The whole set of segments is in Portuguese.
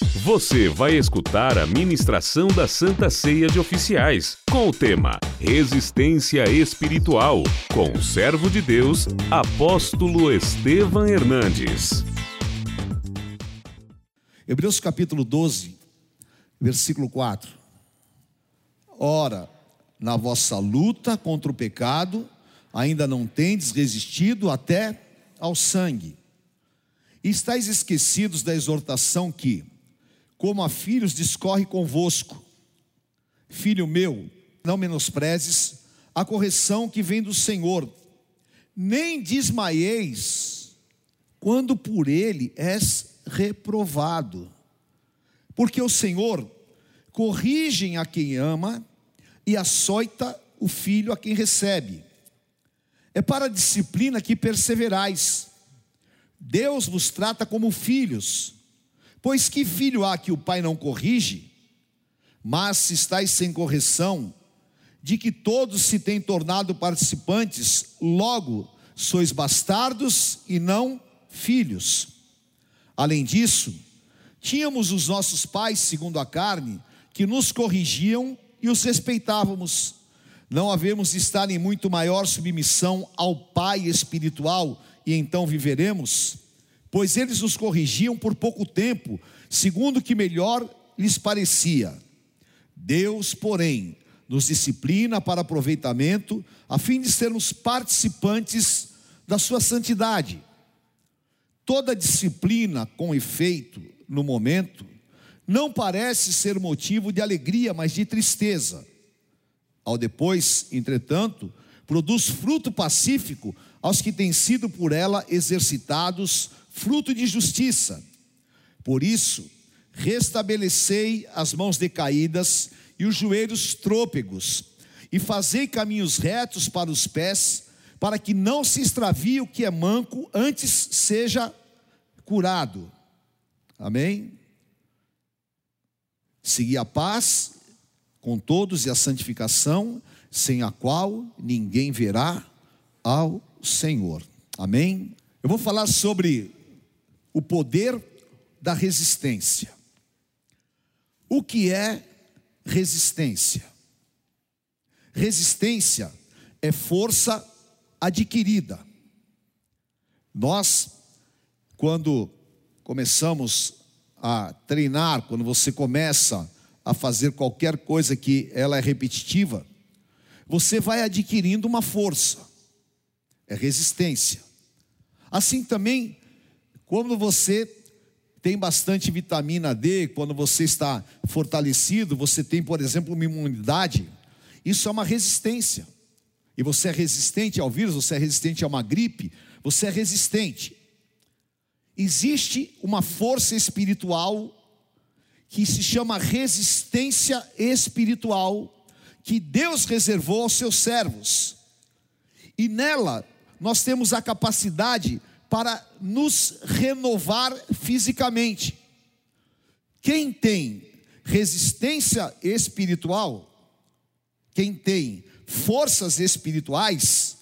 Você vai escutar a ministração da Santa Ceia de Oficiais, com o tema Resistência Espiritual, com o servo de Deus, apóstolo Estevam Hernandes. Hebreus capítulo 12, versículo 4. Ora, na vossa luta contra o pecado, ainda não tendes resistido até ao sangue. E estáis esquecidos da exortação que, como a filhos discorre convosco. Filho meu, não menosprezes a correção que vem do Senhor, nem desmaieis quando por ele és reprovado. Porque o Senhor corrige a quem ama e açoita o filho a quem recebe. É para a disciplina que perseverais. Deus vos trata como filhos. Pois que filho há que o pai não corrige? Mas se estáis sem correção, de que todos se têm tornado participantes, logo sois bastardos e não filhos. Além disso, tínhamos os nossos pais, segundo a carne, que nos corrigiam e os respeitávamos. Não havemos de estar em muito maior submissão ao Pai espiritual e então viveremos? Pois eles nos corrigiam por pouco tempo, segundo o que melhor lhes parecia. Deus, porém, nos disciplina para aproveitamento, a fim de sermos participantes da sua santidade. Toda disciplina com efeito no momento não parece ser motivo de alegria, mas de tristeza. Ao depois, entretanto, produz fruto pacífico aos que têm sido por ela exercitados fruto de justiça. Por isso, restabelecei as mãos decaídas e os joelhos trôpegos, e fazei caminhos retos para os pés, para que não se extravie o que é manco, antes seja curado. Amém? Segui a paz com todos e a santificação, sem a qual ninguém verá ao Senhor. Amém? Eu vou falar sobre o poder da resistência. O que é resistência? Resistência é força adquirida. Nós, quando começamos a treinar, quando você começa a fazer qualquer coisa que ela é repetitiva, você vai adquirindo uma força, é resistência. Assim também quando você tem bastante vitamina D, quando você está fortalecido, você tem, por exemplo, uma imunidade, isso é uma resistência. E você é resistente ao vírus, você é resistente a uma gripe, você é resistente. Existe uma força espiritual que se chama resistência espiritual, que Deus reservou aos seus servos. E nela nós temos a capacidade para nos renovar fisicamente. Quem tem resistência espiritual, quem tem forças espirituais,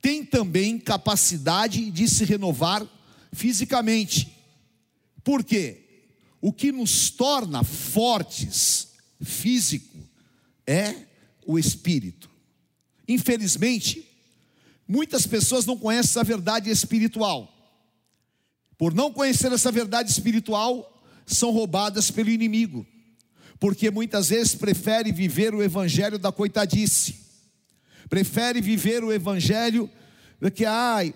tem também capacidade de se renovar fisicamente. Por quê? O que nos torna fortes físico é o espírito. Infelizmente, Muitas pessoas não conhecem essa verdade espiritual. Por não conhecer essa verdade espiritual, são roubadas pelo inimigo. Porque muitas vezes prefere viver o evangelho da coitadice. Prefere viver o evangelho de que ai,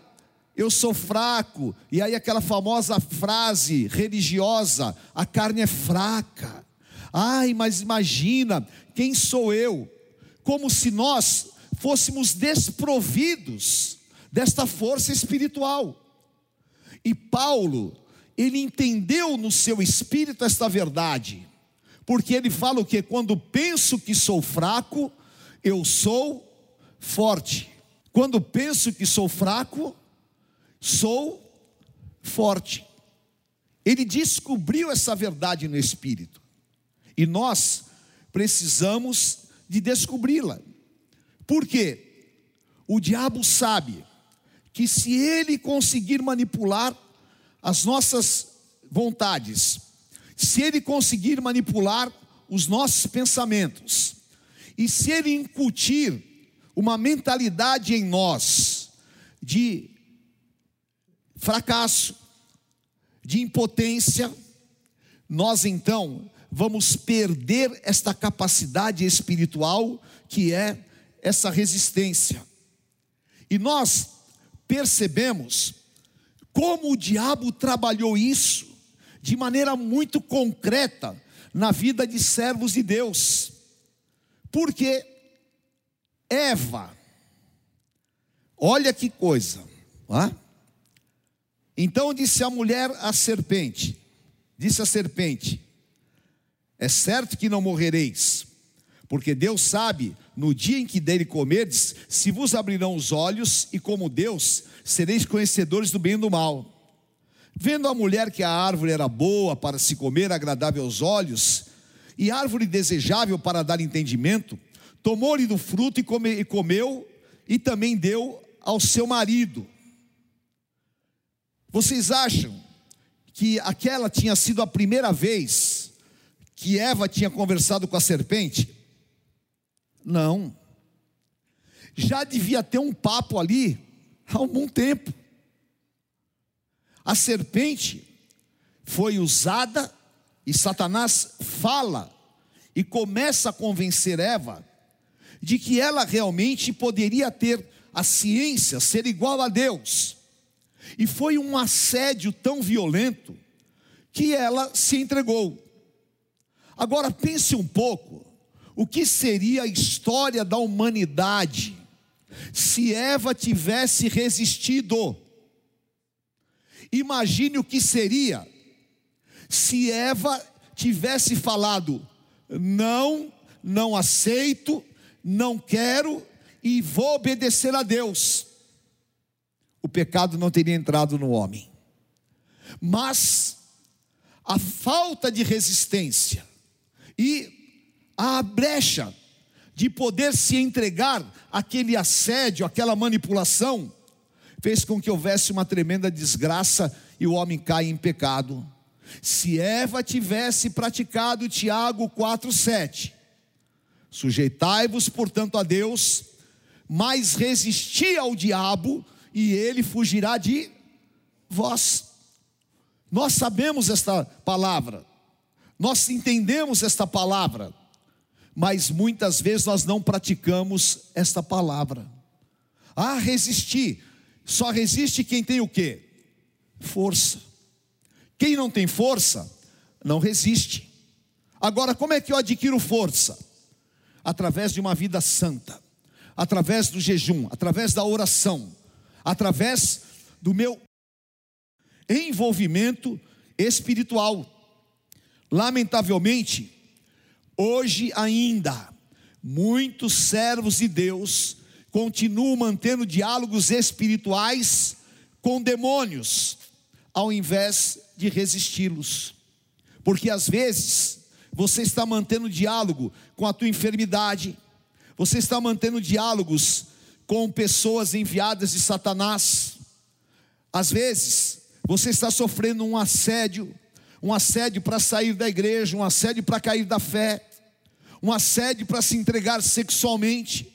eu sou fraco, e aí aquela famosa frase religiosa, a carne é fraca. Ai, mas imagina, quem sou eu? Como se nós fôssemos desprovidos desta força espiritual. E Paulo, ele entendeu no seu espírito esta verdade, porque ele fala o que? Quando penso que sou fraco, eu sou forte. Quando penso que sou fraco, sou forte. Ele descobriu essa verdade no espírito. E nós precisamos de descobri-la. Por quê? O diabo sabe que se ele conseguir manipular as nossas vontades, se ele conseguir manipular os nossos pensamentos, e se ele incutir uma mentalidade em nós de fracasso, de impotência, nós então vamos perder esta capacidade espiritual que é essa resistência. E nós percebemos como o diabo trabalhou isso de maneira muito concreta na vida de servos de Deus. Porque Eva, olha que coisa, ah? então disse a mulher à serpente: disse a serpente: É certo que não morrereis, porque Deus sabe, no dia em que dele comerdes, se vos abrirão os olhos, e como Deus, sereis conhecedores do bem e do mal. Vendo a mulher que a árvore era boa para se comer, agradável aos olhos, e árvore desejável para dar entendimento, tomou-lhe do fruto e, come, e comeu, e também deu ao seu marido. Vocês acham que aquela tinha sido a primeira vez que Eva tinha conversado com a serpente? Não. Já devia ter um papo ali há algum tempo. A serpente foi usada e Satanás fala e começa a convencer Eva de que ela realmente poderia ter a ciência, ser igual a Deus. E foi um assédio tão violento que ela se entregou. Agora pense um pouco, o que seria a história da humanidade se Eva tivesse resistido? Imagine o que seria se Eva tivesse falado: não, não aceito, não quero e vou obedecer a Deus. O pecado não teria entrado no homem. Mas a falta de resistência e a brecha de poder se entregar àquele assédio, àquela manipulação, fez com que houvesse uma tremenda desgraça e o homem caia em pecado. Se Eva tivesse praticado Tiago 4:7, sujeitai-vos, portanto, a Deus, mas resisti ao diabo e ele fugirá de vós. Nós sabemos esta palavra. Nós entendemos esta palavra mas muitas vezes nós não praticamos esta palavra. Ah, resistir. Só resiste quem tem o quê? Força. Quem não tem força, não resiste. Agora, como é que eu adquiro força? Através de uma vida santa, através do jejum, através da oração, através do meu envolvimento espiritual. Lamentavelmente, Hoje ainda, muitos servos de Deus continuam mantendo diálogos espirituais com demônios, ao invés de resisti-los. Porque às vezes você está mantendo diálogo com a tua enfermidade, você está mantendo diálogos com pessoas enviadas de Satanás. Às vezes você está sofrendo um assédio, um assédio para sair da igreja, um assédio para cair da fé, um assédio para se entregar sexualmente.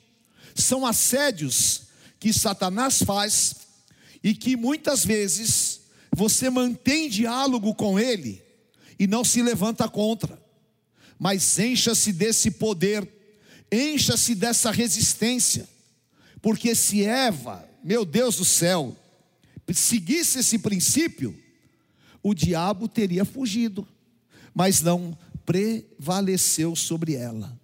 São assédios que Satanás faz e que muitas vezes você mantém diálogo com ele e não se levanta contra. Mas encha-se desse poder, encha-se dessa resistência, porque se Eva, meu Deus do céu, seguisse esse princípio, o diabo teria fugido, mas não prevaleceu sobre ela.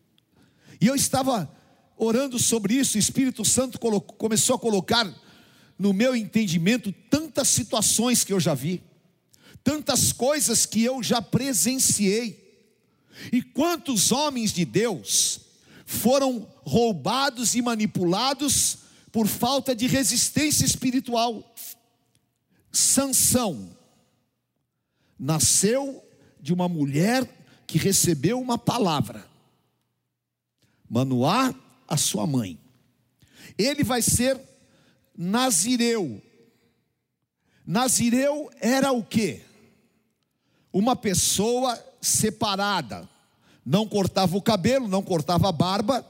E eu estava orando sobre isso, o Espírito Santo colocou, começou a colocar no meu entendimento tantas situações que eu já vi, tantas coisas que eu já presenciei. E quantos homens de Deus foram roubados e manipulados por falta de resistência espiritual. Sansão nasceu de uma mulher que recebeu uma palavra. Manoá, a sua mãe. Ele vai ser Nazireu. Nazireu era o que? uma pessoa separada, não cortava o cabelo, não cortava a barba,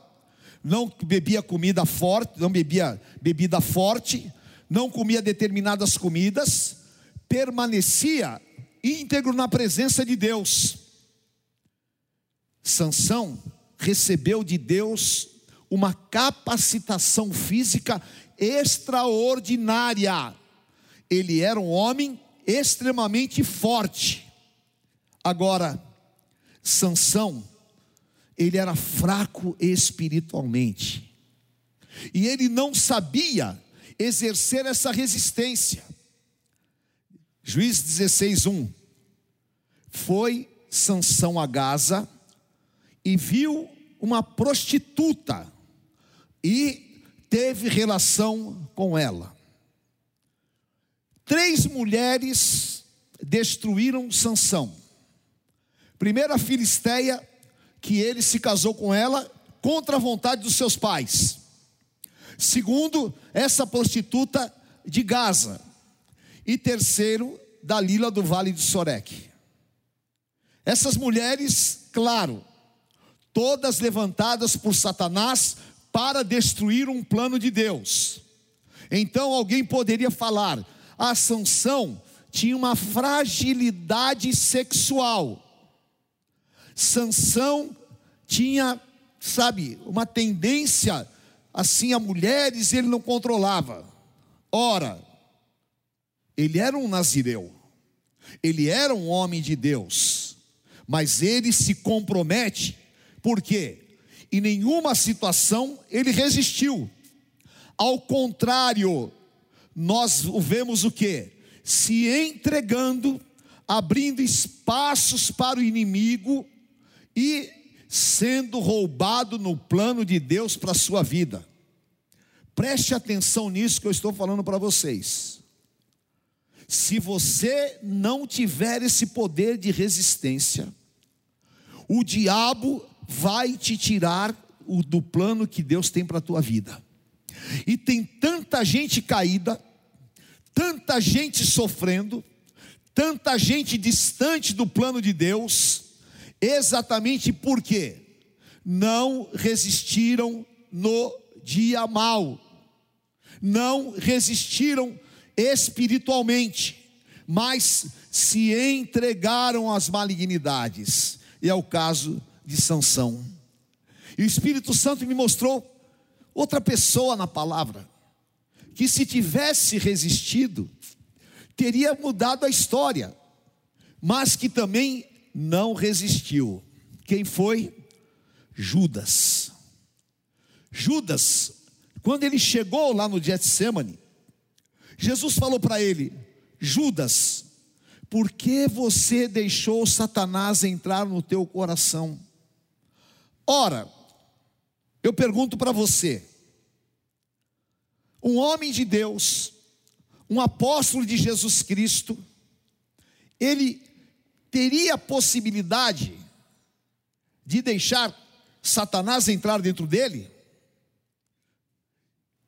não bebia comida forte, não bebia bebida forte, não comia determinadas comidas, permanecia íntegro na presença de Deus. Sansão recebeu de Deus uma capacitação física extraordinária. Ele era um homem extremamente forte. Agora, Sansão, ele era fraco espiritualmente. E ele não sabia exercer essa resistência. Juiz 16:1 Foi Sansão a Gaza e viu uma prostituta e teve relação com ela. Três mulheres destruíram Sansão. Primeira filisteia que ele se casou com ela contra a vontade dos seus pais. Segundo, essa prostituta de Gaza. E terceiro, Dalila do Vale de Sorek. Essas mulheres, claro, todas levantadas por Satanás para destruir um plano de Deus. Então alguém poderia falar: a Sansão tinha uma fragilidade sexual. Sansão tinha, sabe, uma tendência assim a mulheres, ele não controlava. Ora, ele era um nazireu. Ele era um homem de Deus. Mas ele se compromete por quê? Em nenhuma situação ele resistiu. Ao contrário, nós o vemos o que? Se entregando, abrindo espaços para o inimigo e sendo roubado no plano de Deus para a sua vida. Preste atenção nisso que eu estou falando para vocês. Se você não tiver esse poder de resistência, o diabo vai te tirar o, do plano que Deus tem para a tua vida. E tem tanta gente caída, tanta gente sofrendo, tanta gente distante do plano de Deus, exatamente porque não resistiram no dia mal, não resistiram espiritualmente, mas se entregaram às malignidades. E é o caso de Sansão. E o Espírito Santo me mostrou outra pessoa na palavra, que se tivesse resistido, teria mudado a história, mas que também não resistiu. Quem foi? Judas. Judas, quando ele chegou lá no Getsemane, Jesus falou para ele: Judas, por que você deixou Satanás entrar no teu coração? Ora, eu pergunto para você, um homem de Deus, um apóstolo de Jesus Cristo, ele teria a possibilidade de deixar Satanás entrar dentro dele?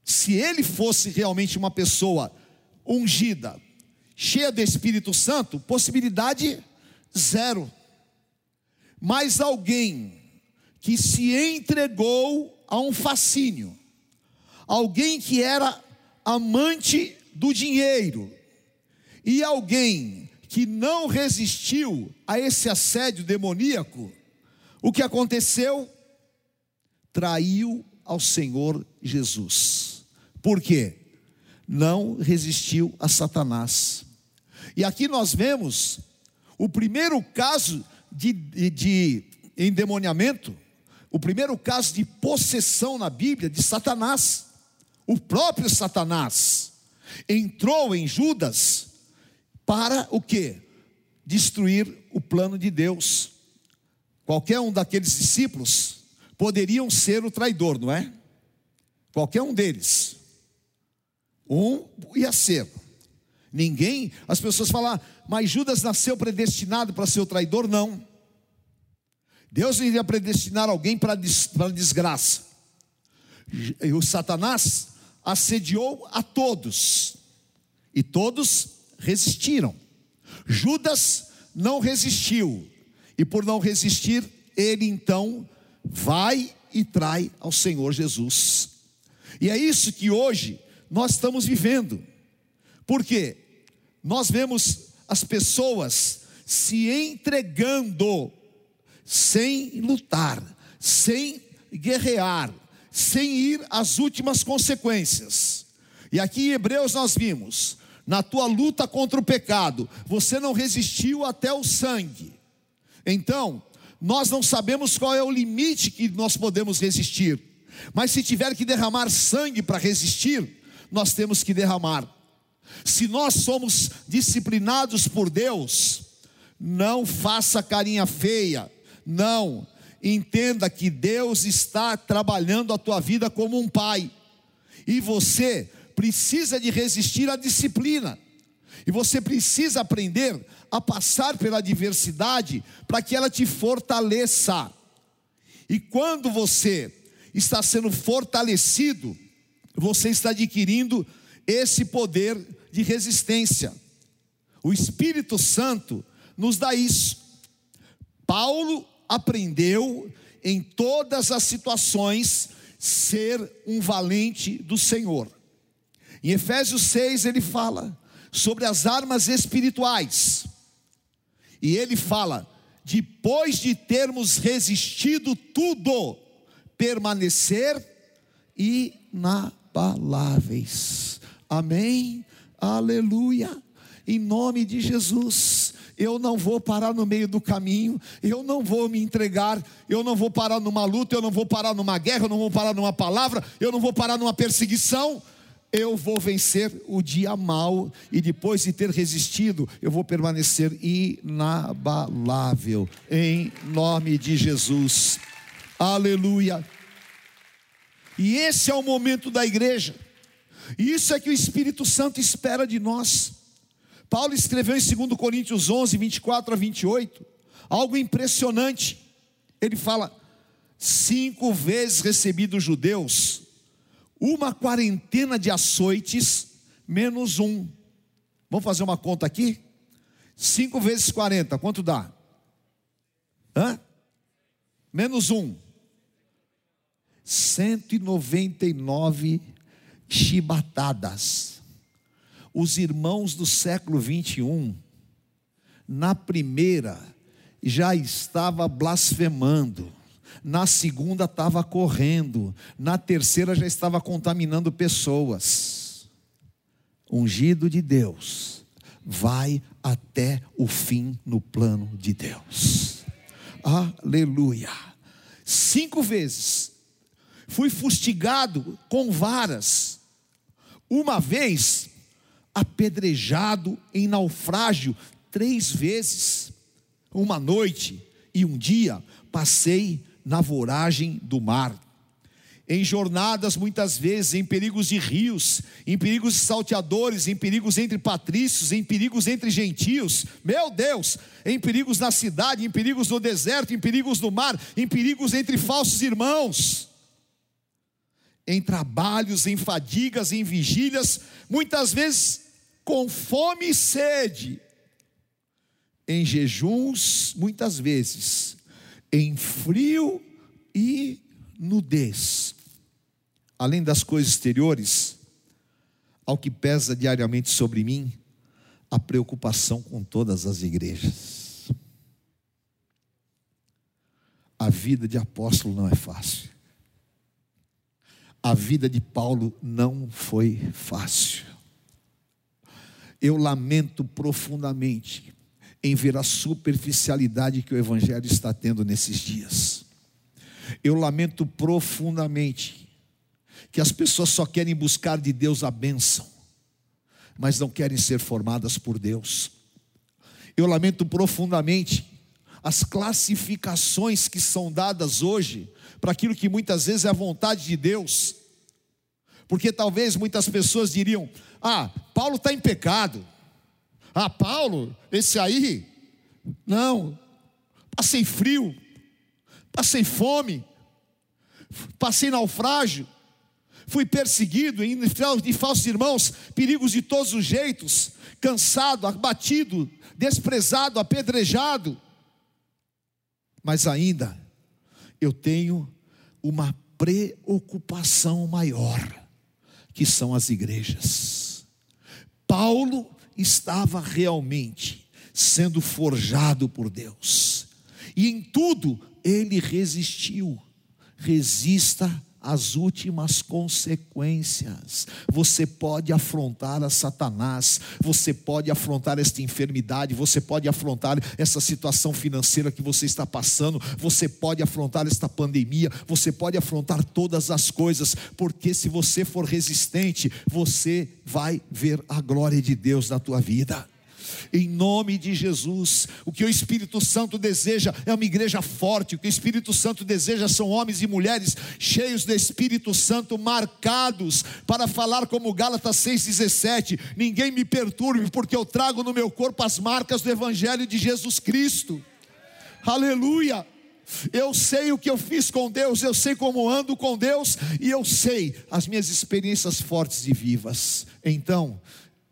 Se ele fosse realmente uma pessoa ungida, cheia do Espírito Santo, possibilidade zero. Mas alguém que se entregou a um fascínio, alguém que era amante do dinheiro, e alguém que não resistiu a esse assédio demoníaco, o que aconteceu? Traiu ao Senhor Jesus. Por quê? Não resistiu a Satanás. E aqui nós vemos o primeiro caso de, de, de endemoniamento o primeiro caso de possessão na Bíblia de Satanás. O próprio Satanás entrou em Judas para o que? Destruir o plano de Deus. Qualquer um daqueles discípulos poderiam ser o traidor, não é? Qualquer um deles. Um ia ser. Ninguém, as pessoas falam, ah, mas Judas nasceu predestinado para ser o traidor? Não. Deus iria predestinar alguém para a desgraça. E o Satanás assediou a todos, e todos resistiram. Judas não resistiu, e por não resistir, ele então vai e trai ao Senhor Jesus. E é isso que hoje nós estamos vivendo. Porque nós vemos as pessoas se entregando sem lutar, sem guerrear, sem ir às últimas consequências. E aqui em Hebreus nós vimos, na tua luta contra o pecado, você não resistiu até o sangue. Então, nós não sabemos qual é o limite que nós podemos resistir. Mas se tiver que derramar sangue para resistir, nós temos que derramar. Se nós somos disciplinados por Deus, não faça carinha feia, não. Entenda que Deus está trabalhando a tua vida como um pai, e você precisa de resistir à disciplina, e você precisa aprender a passar pela adversidade para que ela te fortaleça. E quando você está sendo fortalecido, você está adquirindo esse poder de resistência. O Espírito Santo nos dá isso. Paulo aprendeu em todas as situações ser um valente do Senhor. Em Efésios 6 ele fala sobre as armas espirituais. E ele fala: depois de termos resistido tudo, permanecer inabaláveis. Amém? Aleluia. Em nome de Jesus eu não vou parar no meio do caminho, eu não vou me entregar, eu não vou parar numa luta, eu não vou parar numa guerra, eu não vou parar numa palavra, eu não vou parar numa perseguição. Eu vou vencer o dia mal e depois de ter resistido, eu vou permanecer inabalável, em nome de Jesus. Aleluia. E esse é o momento da igreja. E isso é que o Espírito Santo espera de nós. Paulo escreveu em 2 Coríntios 11, 24 a 28, algo impressionante. Ele fala: cinco vezes recebi dos judeus uma quarentena de açoites, menos um. Vamos fazer uma conta aqui? Cinco vezes 40, quanto dá? Hã? Menos um. 199 chibatadas os irmãos do século 21, na primeira, já estava blasfemando, na segunda estava correndo, na terceira já estava contaminando pessoas. Ungido de Deus, vai até o fim no plano de Deus. Aleluia. Cinco vezes fui fustigado com varas. Uma vez apedrejado em naufrágio três vezes. Uma noite e um dia passei na voragem do mar. Em jornadas, muitas vezes, em perigos de rios, em perigos de salteadores, em perigos entre patrícios, em perigos entre gentios, meu Deus, em perigos na cidade, em perigos no deserto, em perigos no mar, em perigos entre falsos irmãos em trabalhos, em fadigas, em vigílias, muitas vezes com fome e sede, em jejuns, muitas vezes, em frio e nudez. Além das coisas exteriores, ao que pesa diariamente sobre mim, a preocupação com todas as igrejas. A vida de apóstolo não é fácil. A vida de Paulo não foi fácil eu lamento profundamente em ver a superficialidade que o Evangelho está tendo nesses dias. Eu lamento profundamente que as pessoas só querem buscar de Deus a bênção, mas não querem ser formadas por Deus. Eu lamento profundamente as classificações que são dadas hoje para aquilo que muitas vezes é a vontade de Deus. Porque talvez muitas pessoas diriam: ah, Paulo está em pecado. Ah, Paulo, esse aí, não. Passei frio, passei fome, passei naufrágio, fui perseguido de falsos irmãos, perigos de todos os jeitos, cansado, abatido, desprezado, apedrejado. Mas ainda eu tenho uma preocupação maior, que são as igrejas. Paulo estava realmente sendo forjado por Deus, e em tudo ele resistiu. Resista as últimas consequências. Você pode afrontar a Satanás, você pode afrontar esta enfermidade, você pode afrontar essa situação financeira que você está passando, você pode afrontar esta pandemia, você pode afrontar todas as coisas, porque se você for resistente, você vai ver a glória de Deus na tua vida em nome de Jesus. O que o Espírito Santo deseja é uma igreja forte, o que o Espírito Santo deseja são homens e mulheres cheios do Espírito Santo, marcados para falar como Gálatas 6,17: ninguém me perturbe, porque eu trago no meu corpo as marcas do Evangelho de Jesus Cristo. Aleluia! Eu sei o que eu fiz com Deus, eu sei como ando com Deus e eu sei as minhas experiências fortes e vivas. Então,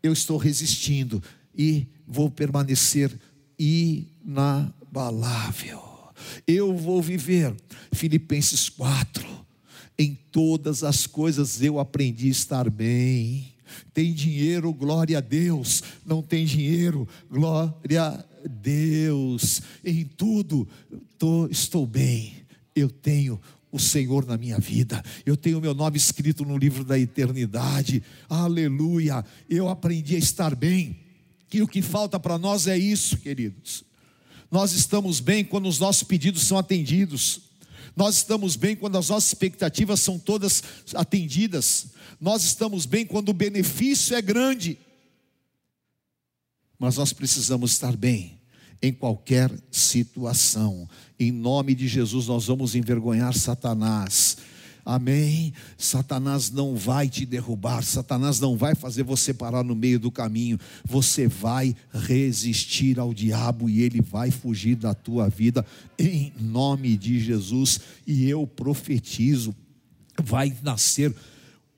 eu estou resistindo e vou permanecer inabalável. Eu vou viver, Filipenses 4, em todas as coisas eu aprendi a estar bem. Tem dinheiro, glória a Deus. Não tem dinheiro, glória a Deus. Em tudo tô, estou bem. Eu tenho o Senhor na minha vida. Eu tenho meu nome escrito no livro da eternidade. Aleluia. Eu aprendi a estar bem. E o que falta para nós é isso, queridos. Nós estamos bem quando os nossos pedidos são atendidos. Nós estamos bem quando as nossas expectativas são todas atendidas. Nós estamos bem quando o benefício é grande. Mas nós precisamos estar bem em qualquer situação. Em nome de Jesus, nós vamos envergonhar Satanás Amém? Satanás não vai te derrubar, Satanás não vai fazer você parar no meio do caminho. Você vai resistir ao diabo e ele vai fugir da tua vida em nome de Jesus. E eu profetizo: vai nascer,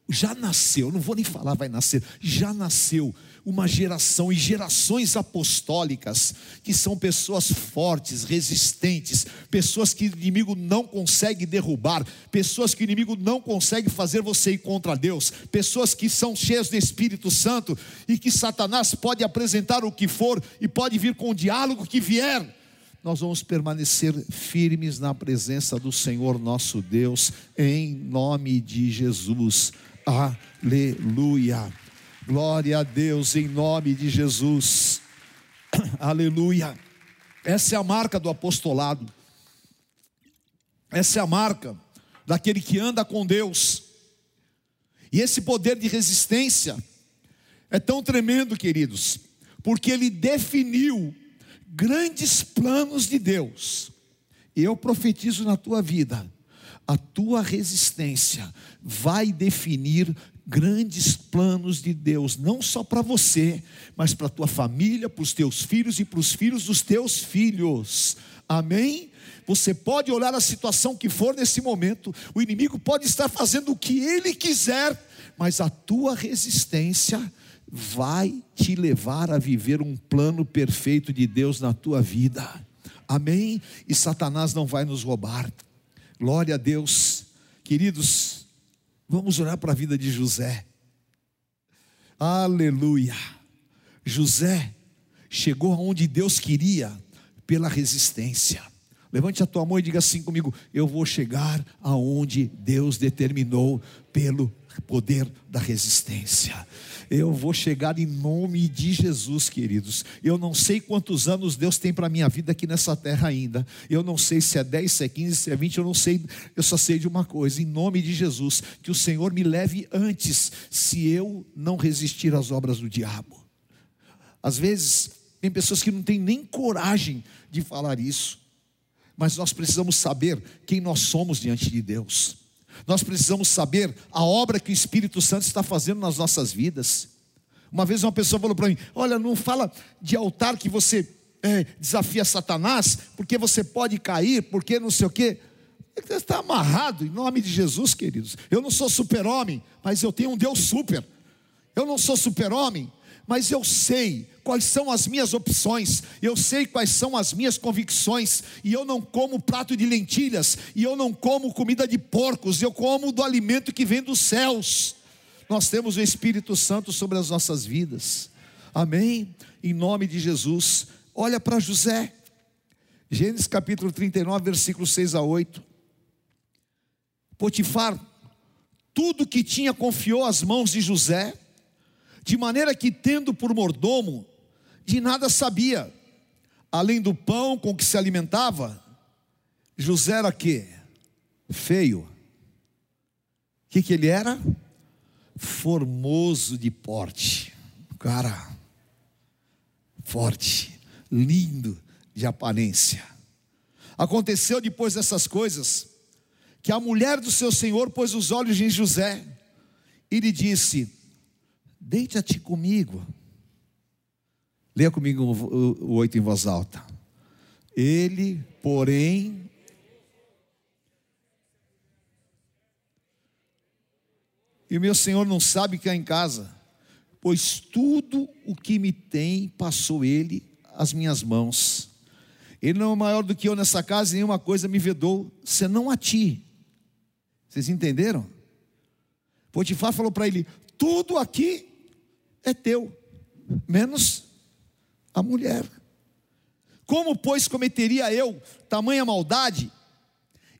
já nasceu, não vou nem falar vai nascer, já nasceu uma geração e gerações apostólicas, que são pessoas fortes, resistentes, pessoas que o inimigo não consegue derrubar, pessoas que o inimigo não consegue fazer você ir contra Deus, pessoas que são cheias do Espírito Santo e que Satanás pode apresentar o que for e pode vir com o diálogo que vier. Nós vamos permanecer firmes na presença do Senhor nosso Deus, em nome de Jesus. Aleluia. Glória a Deus em nome de Jesus. Aleluia. Essa é a marca do apostolado. Essa é a marca daquele que anda com Deus. E esse poder de resistência é tão tremendo, queridos, porque ele definiu grandes planos de Deus. E eu profetizo na tua vida, a tua resistência vai definir grandes planos de Deus, não só para você, mas para a tua família, para os teus filhos e para os filhos dos teus filhos. Amém? Você pode olhar a situação que for nesse momento, o inimigo pode estar fazendo o que ele quiser, mas a tua resistência vai te levar a viver um plano perfeito de Deus na tua vida. Amém? E Satanás não vai nos roubar. Glória a Deus. Queridos, Vamos olhar para a vida de José. Aleluia. José chegou aonde Deus queria pela resistência. Levante a tua mão e diga assim comigo: Eu vou chegar aonde Deus determinou pelo poder da resistência eu vou chegar em nome de Jesus, queridos. Eu não sei quantos anos Deus tem para a minha vida aqui nessa terra ainda. Eu não sei se é 10, se é 15, se é 20, eu não sei. Eu só sei de uma coisa: em nome de Jesus, que o Senhor me leve antes, se eu não resistir às obras do diabo. Às vezes, tem pessoas que não têm nem coragem de falar isso, mas nós precisamos saber quem nós somos diante de Deus. Nós precisamos saber a obra que o Espírito Santo está fazendo nas nossas vidas. Uma vez uma pessoa falou para mim: Olha, não fala de altar que você é, desafia Satanás, porque você pode cair, porque não sei o quê. Está amarrado em nome de Jesus, queridos. Eu não sou super-homem, mas eu tenho um Deus super. Eu não sou super-homem, mas eu sei quais são as minhas opções, eu sei quais são as minhas convicções, e eu não como prato de lentilhas, e eu não como comida de porcos, eu como do alimento que vem dos céus. Nós temos o Espírito Santo sobre as nossas vidas, amém? Em nome de Jesus, olha para José, Gênesis capítulo 39, versículos 6 a 8. Potifar, tudo que tinha confiou às mãos de José, de maneira que, tendo por mordomo, de nada sabia, além do pão com que se alimentava, José era que? Feio. O que, que ele era? Formoso de porte, cara, forte, lindo de aparência. Aconteceu depois dessas coisas, que a mulher do seu senhor pôs os olhos em José e lhe disse: Deita-te comigo. Leia comigo o oito em voz alta. Ele, porém, e o meu senhor não sabe que é em casa, pois tudo o que me tem passou ele às minhas mãos. Ele não é maior do que eu nessa casa, e nenhuma coisa me vedou, senão a ti. Vocês entenderam? Potifar falou para ele: tudo aqui é teu, menos a mulher. Como, pois, cometeria eu tamanha maldade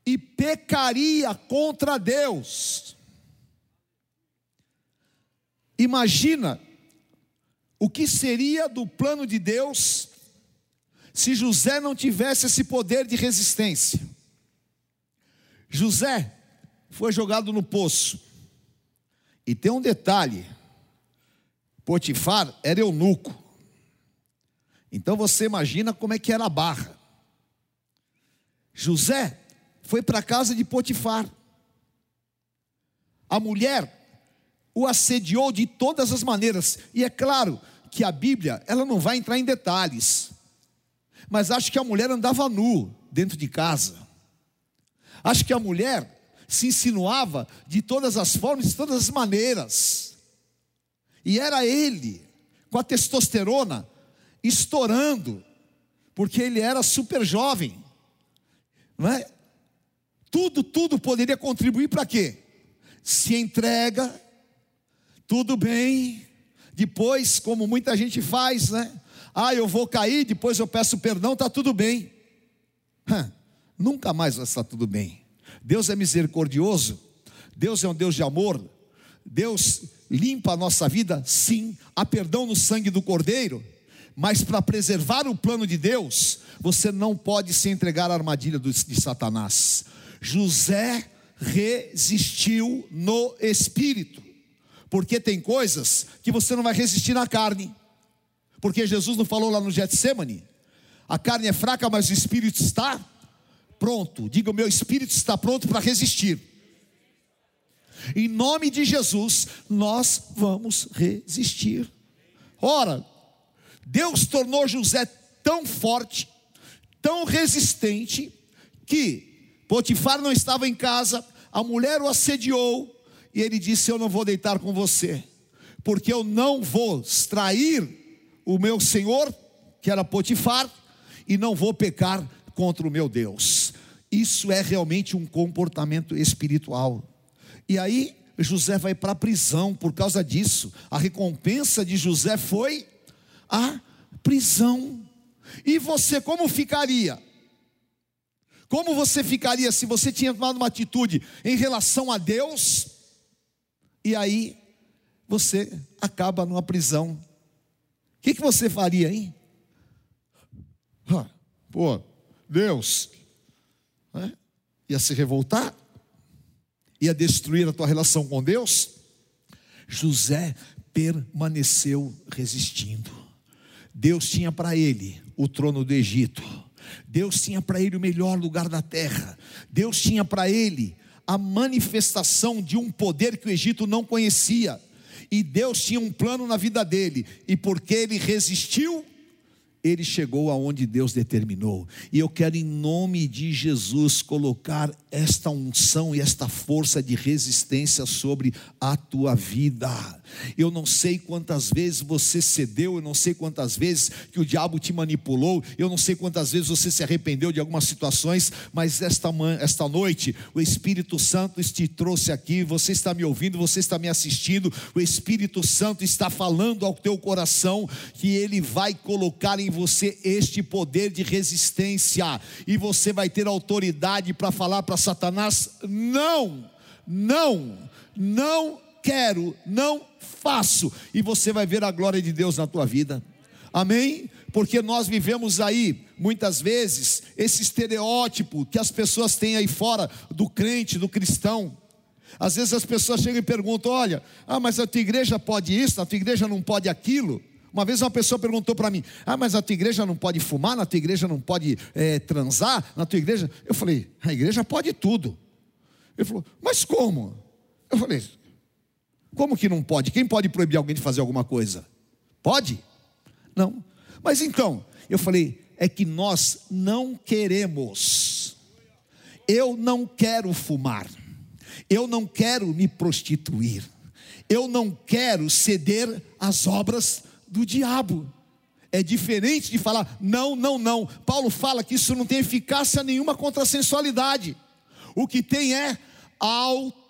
e pecaria contra Deus? Imagina o que seria do plano de Deus se José não tivesse esse poder de resistência. José foi jogado no poço. E tem um detalhe: Potifar era eunuco. Então você imagina como é que era a barra. José foi para a casa de Potifar. A mulher o assediou de todas as maneiras. E é claro que a Bíblia, ela não vai entrar em detalhes. Mas acho que a mulher andava nu dentro de casa. Acho que a mulher se insinuava de todas as formas, de todas as maneiras. E era ele, com a testosterona estourando, porque ele era super jovem, não é? Tudo, tudo poderia contribuir para quê? Se entrega, tudo bem, depois, como muita gente faz, né? Ah, eu vou cair, depois eu peço perdão, está tudo bem. Nunca mais vai estar tudo bem. Deus é misericordioso, Deus é um Deus de amor, Deus limpa a nossa vida, sim, há perdão no sangue do Cordeiro, mas para preservar o plano de Deus, você não pode se entregar à armadilha de Satanás. José resistiu no espírito, porque tem coisas que você não vai resistir na carne, porque Jesus não falou lá no Getsemane, a carne é fraca, mas o espírito está pronto. Diga: o meu espírito está pronto para resistir. Em nome de Jesus, nós vamos resistir. Ora, Deus tornou José tão forte, tão resistente, que Potifar não estava em casa, a mulher o assediou, e ele disse: Eu não vou deitar com você, porque eu não vou extrair o meu senhor, que era Potifar, e não vou pecar contra o meu Deus. Isso é realmente um comportamento espiritual. E aí José vai para a prisão por causa disso. A recompensa de José foi a prisão. E você como ficaria? Como você ficaria se você tinha tomado uma atitude em relação a Deus e aí você acaba numa prisão? O que, que você faria, hein? Pô, Deus, né? ia se revoltar? Ia destruir a tua relação com Deus? José permaneceu resistindo. Deus tinha para ele o trono do Egito. Deus tinha para ele o melhor lugar da terra. Deus tinha para ele a manifestação de um poder que o Egito não conhecia. E Deus tinha um plano na vida dele. E porque ele resistiu, ele chegou aonde Deus determinou. E eu quero, em nome de Jesus, colocar esta unção e esta força de resistência sobre a tua vida. Eu não sei quantas vezes você cedeu, eu não sei quantas vezes que o diabo te manipulou, eu não sei quantas vezes você se arrependeu de algumas situações, mas esta, esta noite o Espírito Santo te trouxe aqui, você está me ouvindo, você está me assistindo, o Espírito Santo está falando ao teu coração que ele vai colocar em você este poder de resistência e você vai ter autoridade para falar para Satanás: não, não, não quero, não faço, e você vai ver a glória de Deus na tua vida. Amém? Porque nós vivemos aí, muitas vezes, esse estereótipo que as pessoas têm aí fora do crente, do cristão. Às vezes as pessoas chegam e perguntam: olha, ah, mas a tua igreja pode isso, a tua igreja não pode aquilo. Uma vez uma pessoa perguntou para mim: Ah, mas a tua igreja não pode fumar, na tua igreja não pode é, transar, na tua igreja. Eu falei: A igreja pode tudo. Ele falou: Mas como? Eu falei: como que não pode? Quem pode proibir alguém de fazer alguma coisa? Pode? Não. Mas então, eu falei, é que nós não queremos. Eu não quero fumar. Eu não quero me prostituir. Eu não quero ceder às obras do diabo. É diferente de falar não, não, não. Paulo fala que isso não tem eficácia nenhuma contra a sensualidade. O que tem é autoridade.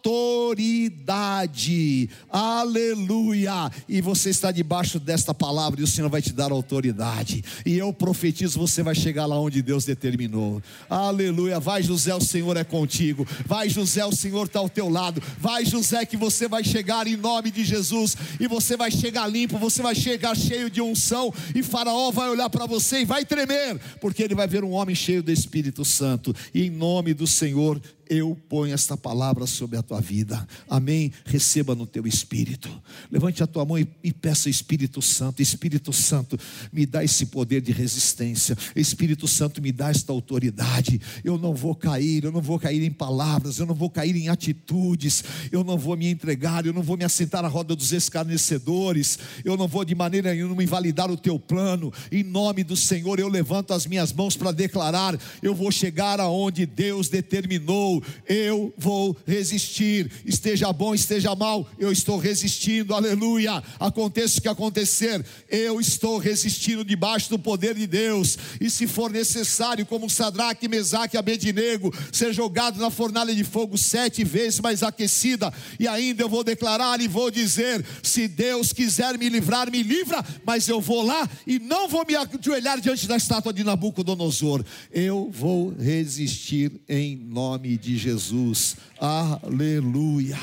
Aleluia! E você está debaixo desta palavra e o Senhor vai te dar autoridade. E eu profetizo, você vai chegar lá onde Deus determinou. Aleluia! Vai, José, o Senhor é contigo. Vai, José, o Senhor está ao teu lado. Vai, José, que você vai chegar em nome de Jesus. E você vai chegar limpo, você vai chegar cheio de unção. E Faraó vai olhar para você e vai tremer, porque ele vai ver um homem cheio do Espírito Santo. E em nome do Senhor, eu ponho esta palavra sobre a tua vida. Amém. Receba no teu espírito. Levante a tua mão e, e peça Espírito Santo. Espírito Santo, me dá esse poder de resistência. Espírito Santo, me dá esta autoridade. Eu não vou cair, eu não vou cair em palavras, eu não vou cair em atitudes, eu não vou me entregar, eu não vou me assentar na roda dos escarnecedores, eu não vou de maneira nenhuma invalidar o teu plano. Em nome do Senhor, eu levanto as minhas mãos para declarar: eu vou chegar aonde Deus determinou eu vou resistir. Esteja bom, esteja mal, eu estou resistindo, aleluia. Aconteça o que acontecer, eu estou resistindo debaixo do poder de Deus. E se for necessário, como Sadraque, Mesaque e Abednego, ser jogado na fornalha de fogo sete vezes mais aquecida, e ainda eu vou declarar e vou dizer: se Deus quiser me livrar, me livra, mas eu vou lá e não vou me ajoelhar diante da estátua de Nabucodonosor. Eu vou resistir em nome de de Jesus. Aleluia.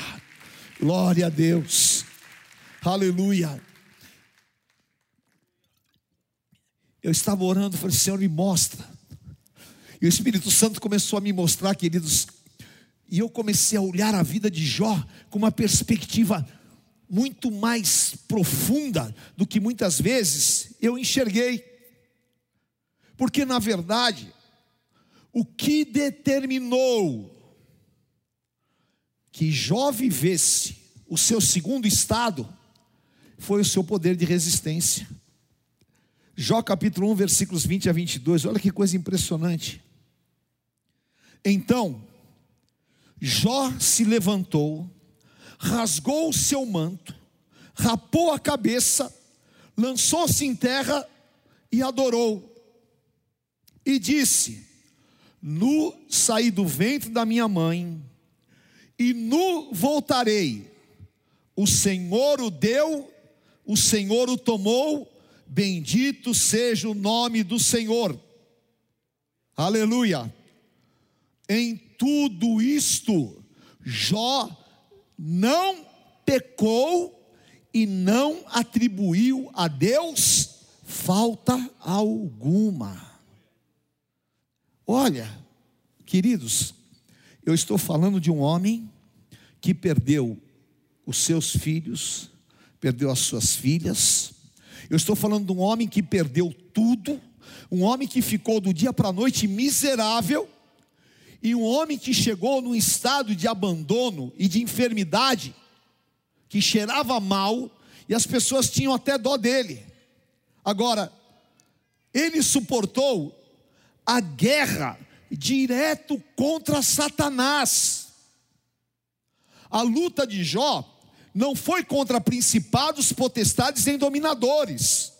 Glória a Deus. Aleluia. Eu estava orando, falei, Senhor, me mostra. E o Espírito Santo começou a me mostrar, queridos. E eu comecei a olhar a vida de Jó com uma perspectiva muito mais profunda do que muitas vezes eu enxerguei. Porque, na verdade, o que determinou que Jó vivesse o seu segundo estado foi o seu poder de resistência. Jó capítulo 1, versículos 20 a 22, olha que coisa impressionante. Então, Jó se levantou, rasgou o seu manto, rapou a cabeça, lançou-se em terra e adorou. E disse: Nu saí do ventre da minha mãe, e nu voltarei. O Senhor o deu, o Senhor o tomou, bendito seja o nome do Senhor. Aleluia. Em tudo isto, Jó não pecou e não atribuiu a Deus falta alguma. Olha, queridos, eu estou falando de um homem que perdeu os seus filhos, perdeu as suas filhas. Eu estou falando de um homem que perdeu tudo, um homem que ficou do dia para a noite miserável, e um homem que chegou num estado de abandono e de enfermidade, que cheirava mal, e as pessoas tinham até dó dele. Agora, ele suportou a guerra direto contra Satanás. A luta de Jó não foi contra principados, potestades nem dominadores.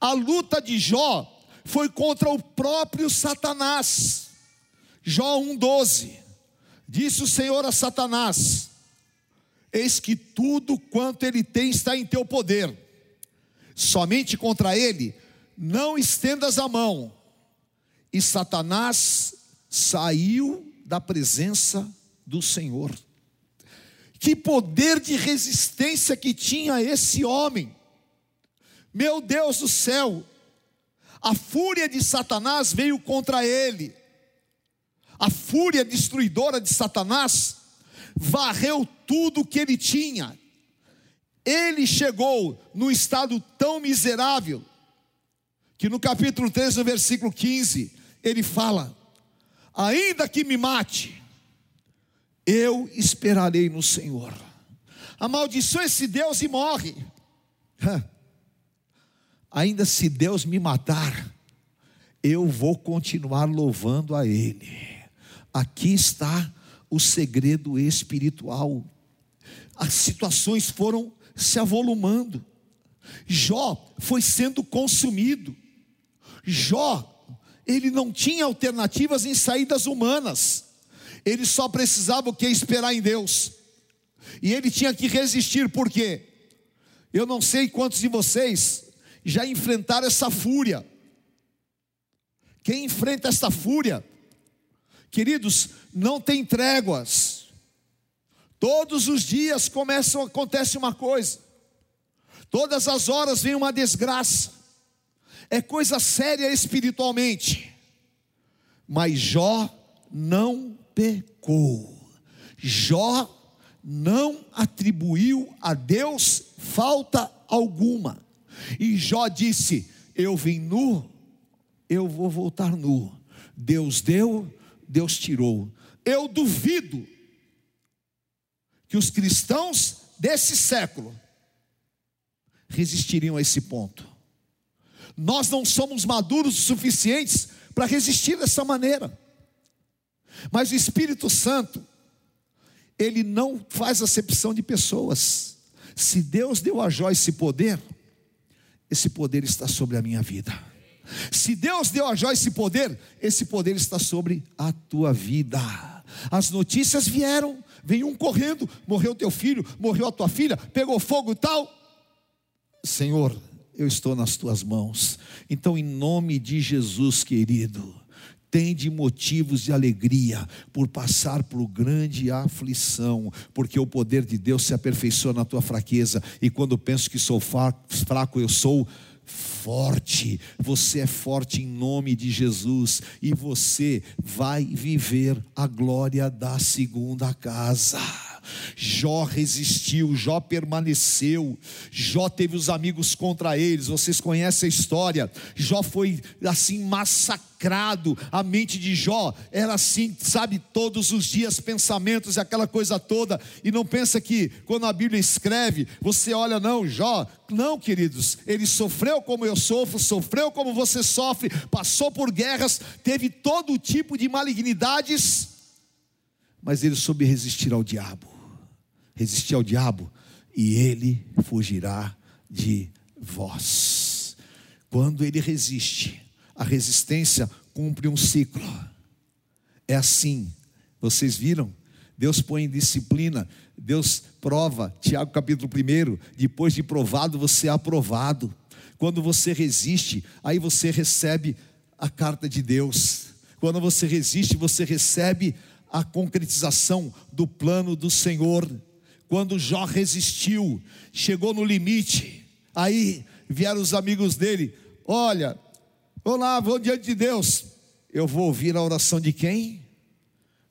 A luta de Jó foi contra o próprio Satanás. Jó 1,12: Disse o Senhor a Satanás: Eis que tudo quanto ele tem está em teu poder, somente contra ele não estendas a mão. E Satanás saiu da presença do Senhor. Que poder de resistência que tinha esse homem. Meu Deus do céu, a fúria de Satanás veio contra ele. A fúria destruidora de Satanás varreu tudo que ele tinha. Ele chegou no estado tão miserável que no capítulo 3, no versículo 15, ele fala: Ainda que me mate, eu esperarei no Senhor. Amaldiçoa esse Deus e morre. Ainda se Deus me matar, eu vou continuar louvando a Ele. Aqui está o segredo espiritual. As situações foram se avolumando. Jó foi sendo consumido. Jó, ele não tinha alternativas em saídas humanas. Ele só precisava o que esperar em Deus. E ele tinha que resistir, por quê? Eu não sei quantos de vocês já enfrentaram essa fúria. Quem enfrenta essa fúria, queridos, não tem tréguas. Todos os dias começa, acontece uma coisa. Todas as horas vem uma desgraça. É coisa séria espiritualmente. Mas Jó não pecou. Jó não atribuiu a Deus falta alguma. E Jó disse: Eu vim nu, eu vou voltar nu. Deus deu, Deus tirou. Eu duvido que os cristãos desse século resistiriam a esse ponto. Nós não somos maduros o suficientes para resistir dessa maneira. Mas o Espírito Santo, ele não faz acepção de pessoas. Se Deus deu a Jó esse poder, esse poder está sobre a minha vida. Se Deus deu a Jó esse poder, esse poder está sobre a tua vida. As notícias vieram, vem um correndo, morreu teu filho, morreu a tua filha, pegou fogo e tal. Senhor, eu estou nas tuas mãos. Então, em nome de Jesus, querido, tende motivos de alegria por passar por grande aflição, porque o poder de Deus se aperfeiçoa na tua fraqueza, e quando penso que sou fraco, eu sou forte. Você é forte em nome de Jesus e você vai viver a glória da segunda casa. Jó resistiu, Jó permaneceu, Jó teve os amigos contra eles, vocês conhecem a história. Jó foi assim massacrado, a mente de Jó era assim, sabe, todos os dias pensamentos e aquela coisa toda, e não pensa que quando a Bíblia escreve, você olha, não, Jó, não, queridos, ele sofreu como eu sofro, sofreu como você sofre, passou por guerras, teve todo tipo de malignidades, mas ele soube resistir ao diabo resistir ao diabo e ele fugirá de vós. Quando ele resiste, a resistência cumpre um ciclo. É assim, vocês viram? Deus põe disciplina, Deus prova, Tiago capítulo 1, depois de provado, você é aprovado. Quando você resiste, aí você recebe a carta de Deus. Quando você resiste, você recebe a concretização do plano do Senhor quando Jó resistiu, chegou no limite, aí vieram os amigos dele: Olha, olá, vou diante de Deus. Eu vou ouvir a oração de quem?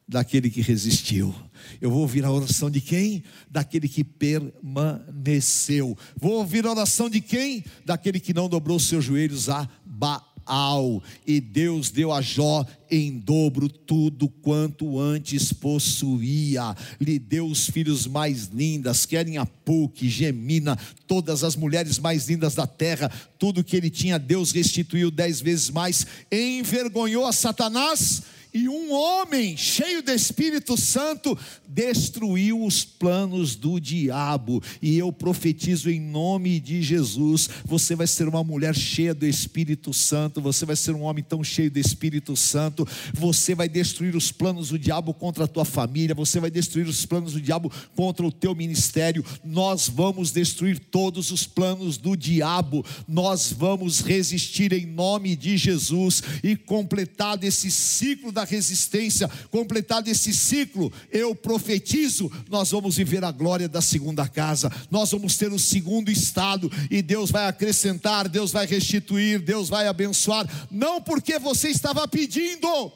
Daquele que resistiu. Eu vou ouvir a oração de quem? Daquele que permaneceu. Vou ouvir a oração de quem? Daquele que não dobrou seus joelhos a Baal. Baal, e Deus deu a Jó em dobro tudo quanto antes possuía. Lhe deu os filhos mais lindas, querem a Puc, Gemina, todas as mulheres mais lindas da terra, tudo que ele tinha, Deus restituiu dez vezes mais, envergonhou a Satanás e um homem cheio do Espírito Santo destruiu os planos do diabo. E eu profetizo em nome de Jesus: você vai ser uma mulher cheia do Espírito Santo, você vai ser um homem tão cheio do Espírito Santo, você vai destruir os planos do diabo contra a tua família, você vai destruir os planos do diabo contra o teu ministério. Nós vamos destruir todos os planos do diabo, nós vamos resistir em nome de Jesus e completado esse ciclo da resistência, completado esse ciclo, eu profetizo, nós vamos viver a glória da segunda casa, nós vamos ter o segundo estado, e Deus vai acrescentar, Deus vai restituir, Deus vai abençoar, não porque você estava pedindo,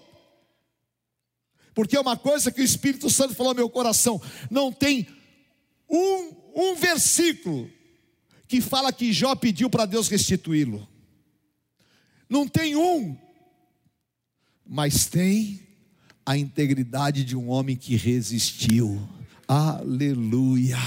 porque é uma coisa que o Espírito Santo falou no meu coração, não tem um, um versículo que fala que Jó pediu para Deus restituí-lo. Não tem um mas tem a integridade de um homem que resistiu. Aleluia.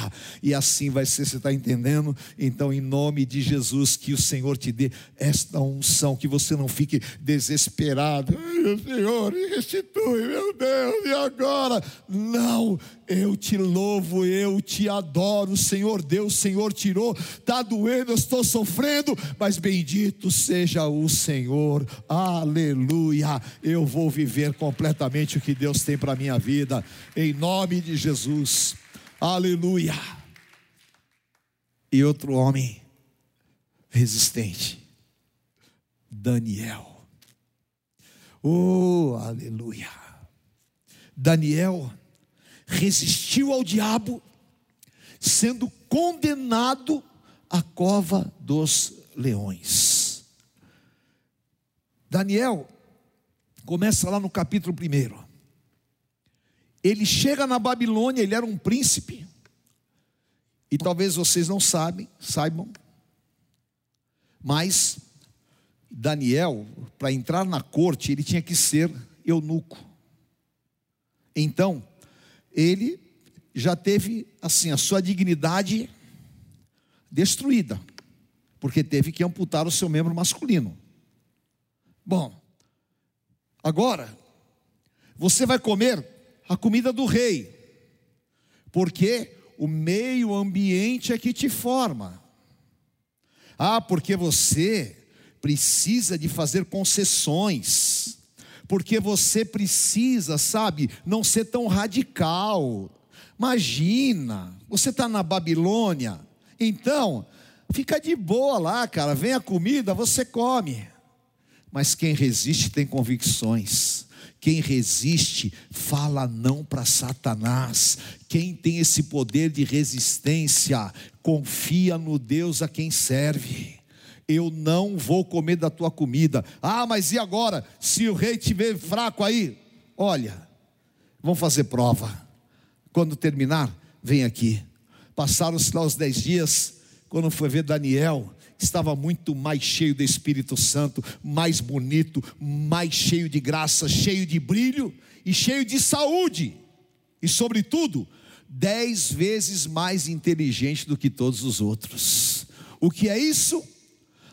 E assim vai ser, você está entendendo? Então, em nome de Jesus, que o Senhor te dê esta unção, que você não fique desesperado. Senhor, restitui, meu Deus, e agora? Não, eu te louvo, eu te adoro, Senhor Deus, Senhor tirou, está doendo, eu estou sofrendo, mas bendito seja o Senhor, aleluia. Eu vou viver completamente o que Deus tem para a minha vida, em nome de Jesus, aleluia. E outro homem resistente, Daniel, oh, aleluia. Daniel, resistiu ao diabo, sendo condenado à cova dos leões. Daniel começa lá no capítulo 1. Ele chega na Babilônia, ele era um príncipe. E talvez vocês não sabem, saibam, mas Daniel, para entrar na corte, ele tinha que ser eunuco. Então, ele já teve assim a sua dignidade destruída, porque teve que amputar o seu membro masculino. Bom, agora você vai comer a comida do rei, porque o meio ambiente é que te forma. Ah, porque você precisa de fazer concessões porque você precisa, sabe, não ser tão radical. Imagina, você está na Babilônia, então fica de boa lá, cara. Vem a comida, você come. Mas quem resiste tem convicções. Quem resiste fala não para Satanás. Quem tem esse poder de resistência confia no Deus a quem serve eu não vou comer da tua comida. Ah, mas e agora? Se o rei te ver fraco aí, olha, vamos fazer prova. Quando terminar, vem aqui. Passaram-se lá os dez dias, quando foi ver Daniel, estava muito mais cheio do Espírito Santo, mais bonito, mais cheio de graça, cheio de brilho e cheio de saúde, e sobretudo, dez vezes mais inteligente do que todos os outros. O que é isso?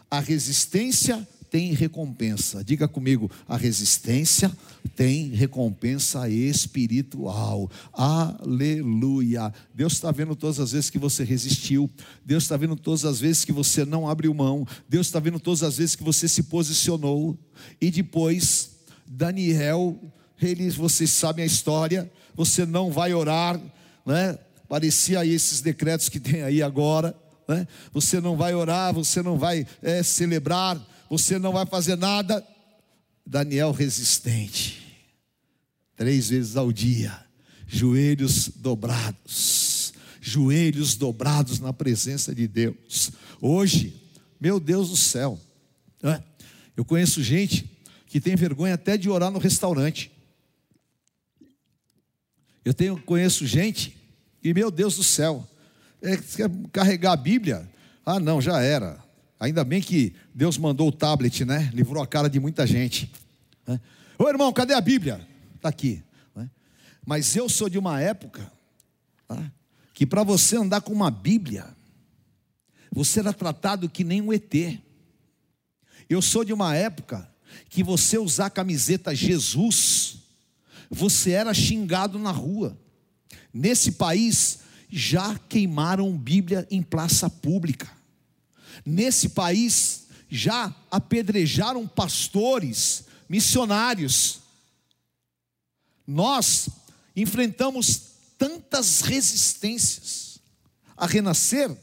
A resistência tem recompensa. Diga comigo, a resistência tem recompensa espiritual. Aleluia. Deus está vendo todas as vezes que você resistiu. Deus está vendo todas as vezes que você não abriu mão. Deus está vendo todas as vezes que você se posicionou. E depois, Daniel, eles, vocês sabem a história. Você não vai orar, né? Parecia aí esses decretos que tem aí agora né? você não vai orar, você não vai é, celebrar, você não vai fazer nada. Daniel resistente, três vezes ao dia, joelhos dobrados, joelhos dobrados na presença de Deus. Hoje, meu Deus do céu, né? eu conheço gente que tem vergonha até de orar no restaurante. Eu tenho, conheço gente que, meu Deus do céu, é, quer carregar a Bíblia? Ah, não, já era. Ainda bem que Deus mandou o tablet, né? Livrou a cara de muita gente. Né? Ô irmão, cadê a Bíblia? Está aqui. Né? Mas eu sou de uma época tá? que para você andar com uma Bíblia, você era tratado que nem um ET. Eu sou de uma época que você usar a camiseta Jesus, você era xingado na rua. Nesse país já queimaram Bíblia em praça pública. Nesse país já apedrejaram pastores, missionários. Nós enfrentamos tantas resistências. A renascer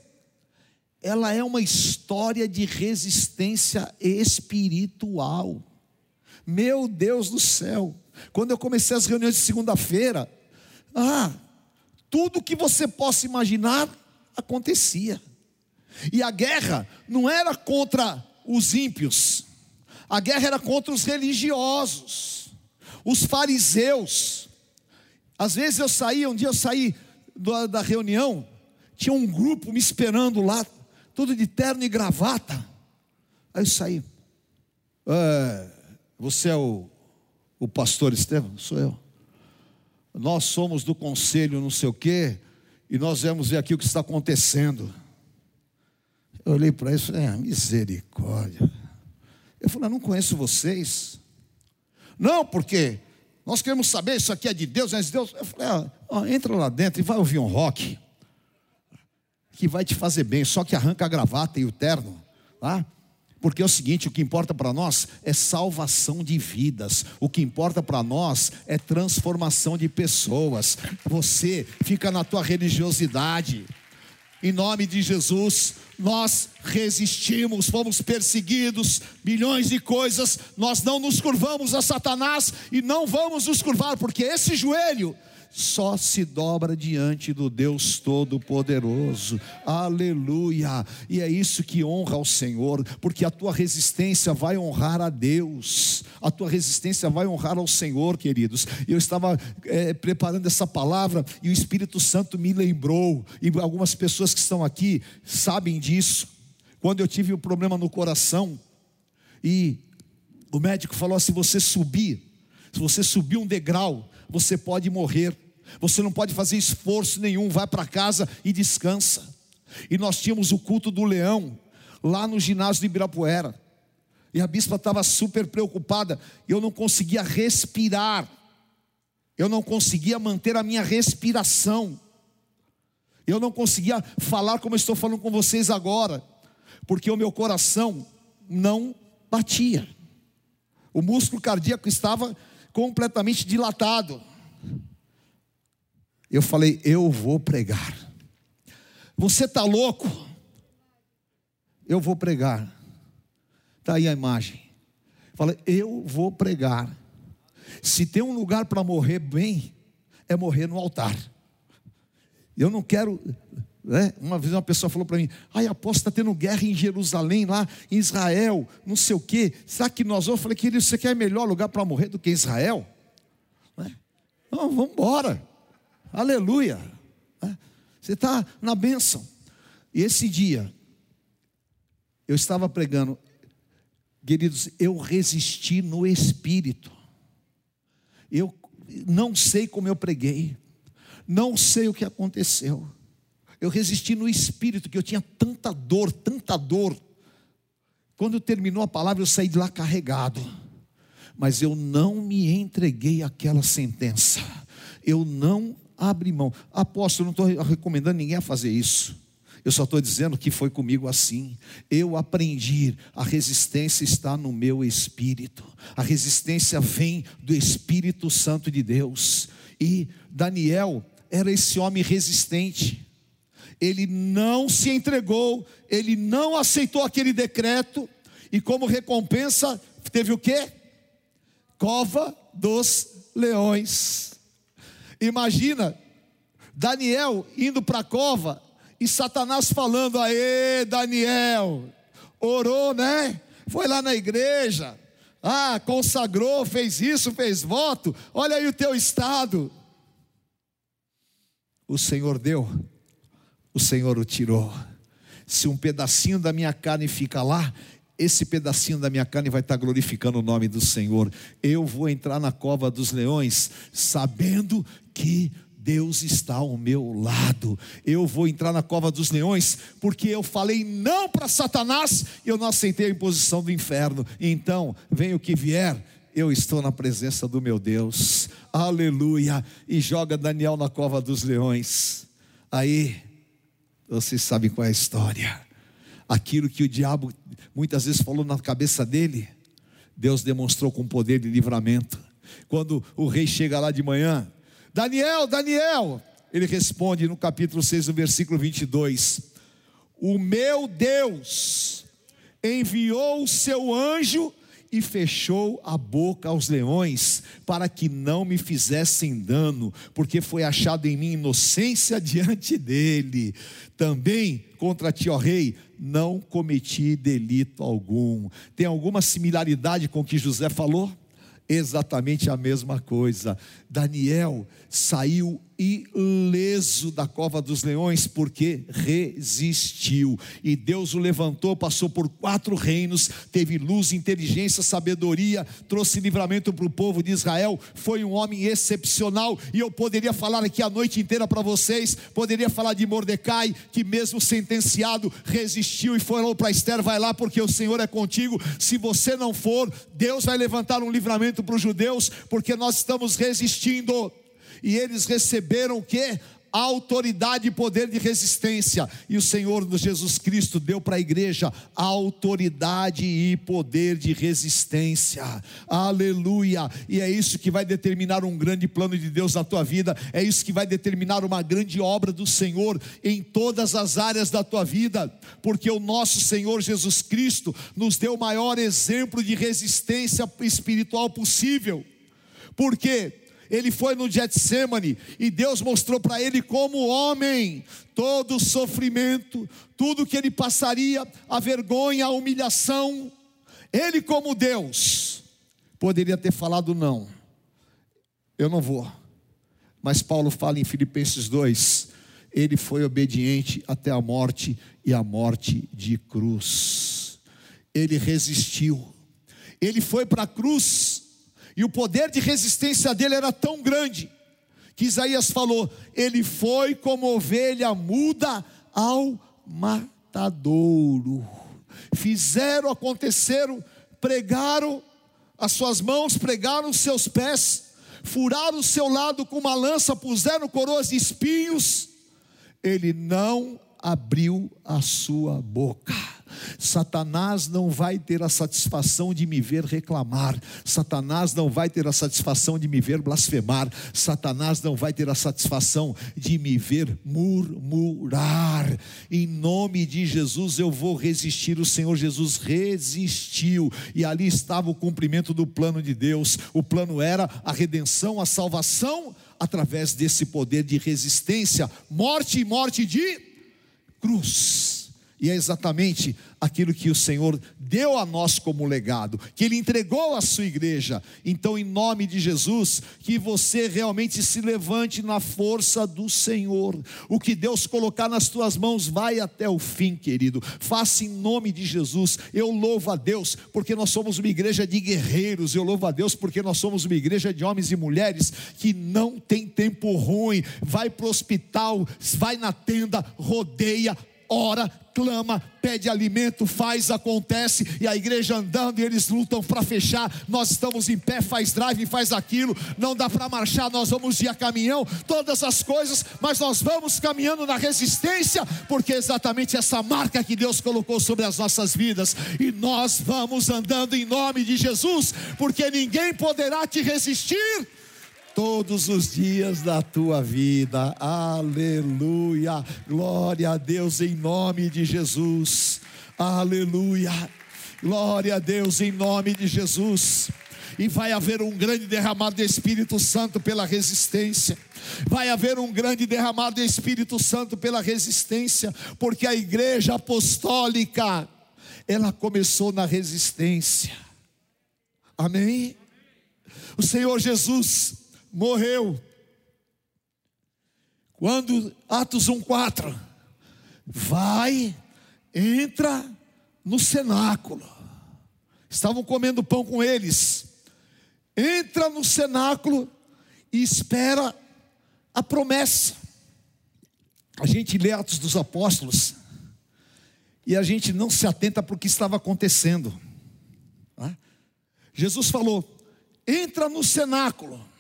ela é uma história de resistência espiritual. Meu Deus do céu, quando eu comecei as reuniões de segunda-feira, ah, tudo que você possa imaginar acontecia. E a guerra não era contra os ímpios, a guerra era contra os religiosos, os fariseus. Às vezes eu saía, um dia eu saí da reunião, tinha um grupo me esperando lá, tudo de terno e gravata. Aí eu saí. É, você é o, o pastor Estevam? Sou eu. Nós somos do conselho não sei o quê, e nós vamos ver aqui o que está acontecendo. Eu olhei para isso, é misericórdia. Eu falei, não conheço vocês. Não, porque nós queremos saber, isso aqui é de Deus, é de Deus. Eu falei, ah, ó, entra lá dentro e vai ouvir um rock que vai te fazer bem, só que arranca a gravata e o terno, tá? Porque é o seguinte: o que importa para nós é salvação de vidas, o que importa para nós é transformação de pessoas. Você fica na tua religiosidade, em nome de Jesus, nós resistimos, fomos perseguidos, milhões de coisas, nós não nos curvamos a Satanás e não vamos nos curvar, porque esse joelho só se dobra diante do Deus Todo-Poderoso. Aleluia! E é isso que honra ao Senhor, porque a tua resistência vai honrar a Deus, a tua resistência vai honrar ao Senhor, queridos. Eu estava é, preparando essa palavra e o Espírito Santo me lembrou, e algumas pessoas que estão aqui sabem disso. Quando eu tive um problema no coração, e o médico falou: se você subir, se você subir um degrau, você pode morrer. Você não pode fazer esforço nenhum, vai para casa e descansa. E nós tínhamos o culto do leão lá no ginásio de Ibirapuera. E a bispa estava super preocupada, eu não conseguia respirar. Eu não conseguia manter a minha respiração. Eu não conseguia falar como estou falando com vocês agora, porque o meu coração não batia. O músculo cardíaco estava completamente dilatado. Eu falei, eu vou pregar. Você está louco? Eu vou pregar. Está aí a imagem. Falei, eu vou pregar. Se tem um lugar para morrer bem, é morrer no altar. Eu não quero. Né? Uma vez uma pessoa falou para mim: ai, apóstolo, está tendo guerra em Jerusalém, lá em Israel, não sei o quê. Será que nós vamos? Eu falei, querido, você quer melhor lugar para morrer do que Israel? Né? Não, vamos embora. Aleluia. É. Você está na bênção. E esse dia, eu estava pregando, queridos, eu resisti no espírito. Eu não sei como eu preguei, não sei o que aconteceu. Eu resisti no espírito, que eu tinha tanta dor, tanta dor. Quando terminou a palavra, eu saí de lá carregado. Mas eu não me entreguei àquela sentença. Eu não abre mão. Apóstolo, não estou recomendando ninguém a fazer isso. Eu só estou dizendo que foi comigo assim. Eu aprendi, a resistência está no meu espírito. A resistência vem do Espírito Santo de Deus. E Daniel era esse homem resistente. Ele não se entregou, ele não aceitou aquele decreto, e como recompensa, teve o quê? Cova dos leões. Imagina Daniel indo para a cova e Satanás falando: Aê, Daniel, orou, né? Foi lá na igreja, ah, consagrou, fez isso, fez voto, olha aí o teu estado. O Senhor deu, o Senhor o tirou. Se um pedacinho da minha carne fica lá, esse pedacinho da minha carne vai estar glorificando o nome do Senhor. Eu vou entrar na cova dos leões, sabendo que Deus está ao meu lado. Eu vou entrar na cova dos leões, porque eu falei não para Satanás, eu não aceitei a imposição do inferno. Então, venha o que vier, eu estou na presença do meu Deus. Aleluia! E joga Daniel na cova dos leões. Aí, vocês sabem qual é a história. Aquilo que o diabo muitas vezes falou na cabeça dele, Deus demonstrou com poder de livramento. Quando o rei chega lá de manhã, Daniel, Daniel, ele responde no capítulo 6, no versículo 22: O meu Deus enviou o seu anjo e fechou a boca aos leões, para que não me fizessem dano, porque foi achado em mim inocência diante dele. Também contra ti, ó rei, não cometi delito algum. Tem alguma similaridade com o que José falou? Exatamente a mesma coisa. Daniel saiu ileso da cova dos leões porque resistiu. E Deus o levantou, passou por quatro reinos, teve luz, inteligência, sabedoria, trouxe livramento para o povo de Israel. Foi um homem excepcional. E eu poderia falar aqui a noite inteira para vocês. Poderia falar de Mordecai, que mesmo sentenciado, resistiu e falou para Esther: vai lá, porque o Senhor é contigo. Se você não for, Deus vai levantar um livramento para os judeus, porque nós estamos resistindo e eles receberam o que? autoridade e poder de resistência. E o Senhor Jesus Cristo deu para a igreja autoridade e poder de resistência. Aleluia! E é isso que vai determinar um grande plano de Deus na tua vida, é isso que vai determinar uma grande obra do Senhor em todas as áreas da tua vida, porque o nosso Senhor Jesus Cristo nos deu o maior exemplo de resistência espiritual possível. Por quê? Ele foi no Getsemane e Deus mostrou para ele como homem todo o sofrimento, tudo que ele passaria, a vergonha, a humilhação. Ele como Deus poderia ter falado não. Eu não vou. Mas Paulo fala em Filipenses 2, ele foi obediente até a morte e a morte de cruz. Ele resistiu. Ele foi para a cruz e o poder de resistência dele era tão grande que Isaías falou: ele foi como ovelha muda ao matadouro. Fizeram, aconteceram, pregaram as suas mãos, pregaram os seus pés, furaram o seu lado com uma lança, puseram coroas de espinhos. Ele não abriu a sua boca. Satanás não vai ter a satisfação de me ver reclamar, Satanás não vai ter a satisfação de me ver blasfemar, Satanás não vai ter a satisfação de me ver murmurar. Em nome de Jesus eu vou resistir. O Senhor Jesus resistiu, e ali estava o cumprimento do plano de Deus. O plano era a redenção, a salvação através desse poder de resistência, morte e morte de cruz. E é exatamente aquilo que o Senhor deu a nós como legado, que Ele entregou à sua igreja. Então, em nome de Jesus, que você realmente se levante na força do Senhor. O que Deus colocar nas tuas mãos, vai até o fim, querido. Faça em nome de Jesus. Eu louvo a Deus, porque nós somos uma igreja de guerreiros. Eu louvo a Deus, porque nós somos uma igreja de homens e mulheres que não tem tempo ruim. Vai para o hospital, vai na tenda, rodeia, ora, clama, pede alimento, faz, acontece, e a igreja andando e eles lutam para fechar. Nós estamos em pé, faz drive, faz aquilo, não dá para marchar, nós vamos ir a caminhão, todas as coisas, mas nós vamos caminhando na resistência, porque é exatamente essa marca que Deus colocou sobre as nossas vidas, e nós vamos andando em nome de Jesus, porque ninguém poderá te resistir todos os dias da tua vida. Aleluia. Glória a Deus em nome de Jesus. Aleluia. Glória a Deus em nome de Jesus. E vai haver um grande derramado de Espírito Santo pela resistência. Vai haver um grande derramado de Espírito Santo pela resistência, porque a igreja apostólica, ela começou na resistência. Amém? O Senhor Jesus, morreu. Quando Atos 1:4 vai entra no cenáculo. Estavam comendo pão com eles. Entra no cenáculo e espera a promessa. A gente lê Atos dos Apóstolos e a gente não se atenta para o que estava acontecendo. Tá? Jesus falou: entra no cenáculo.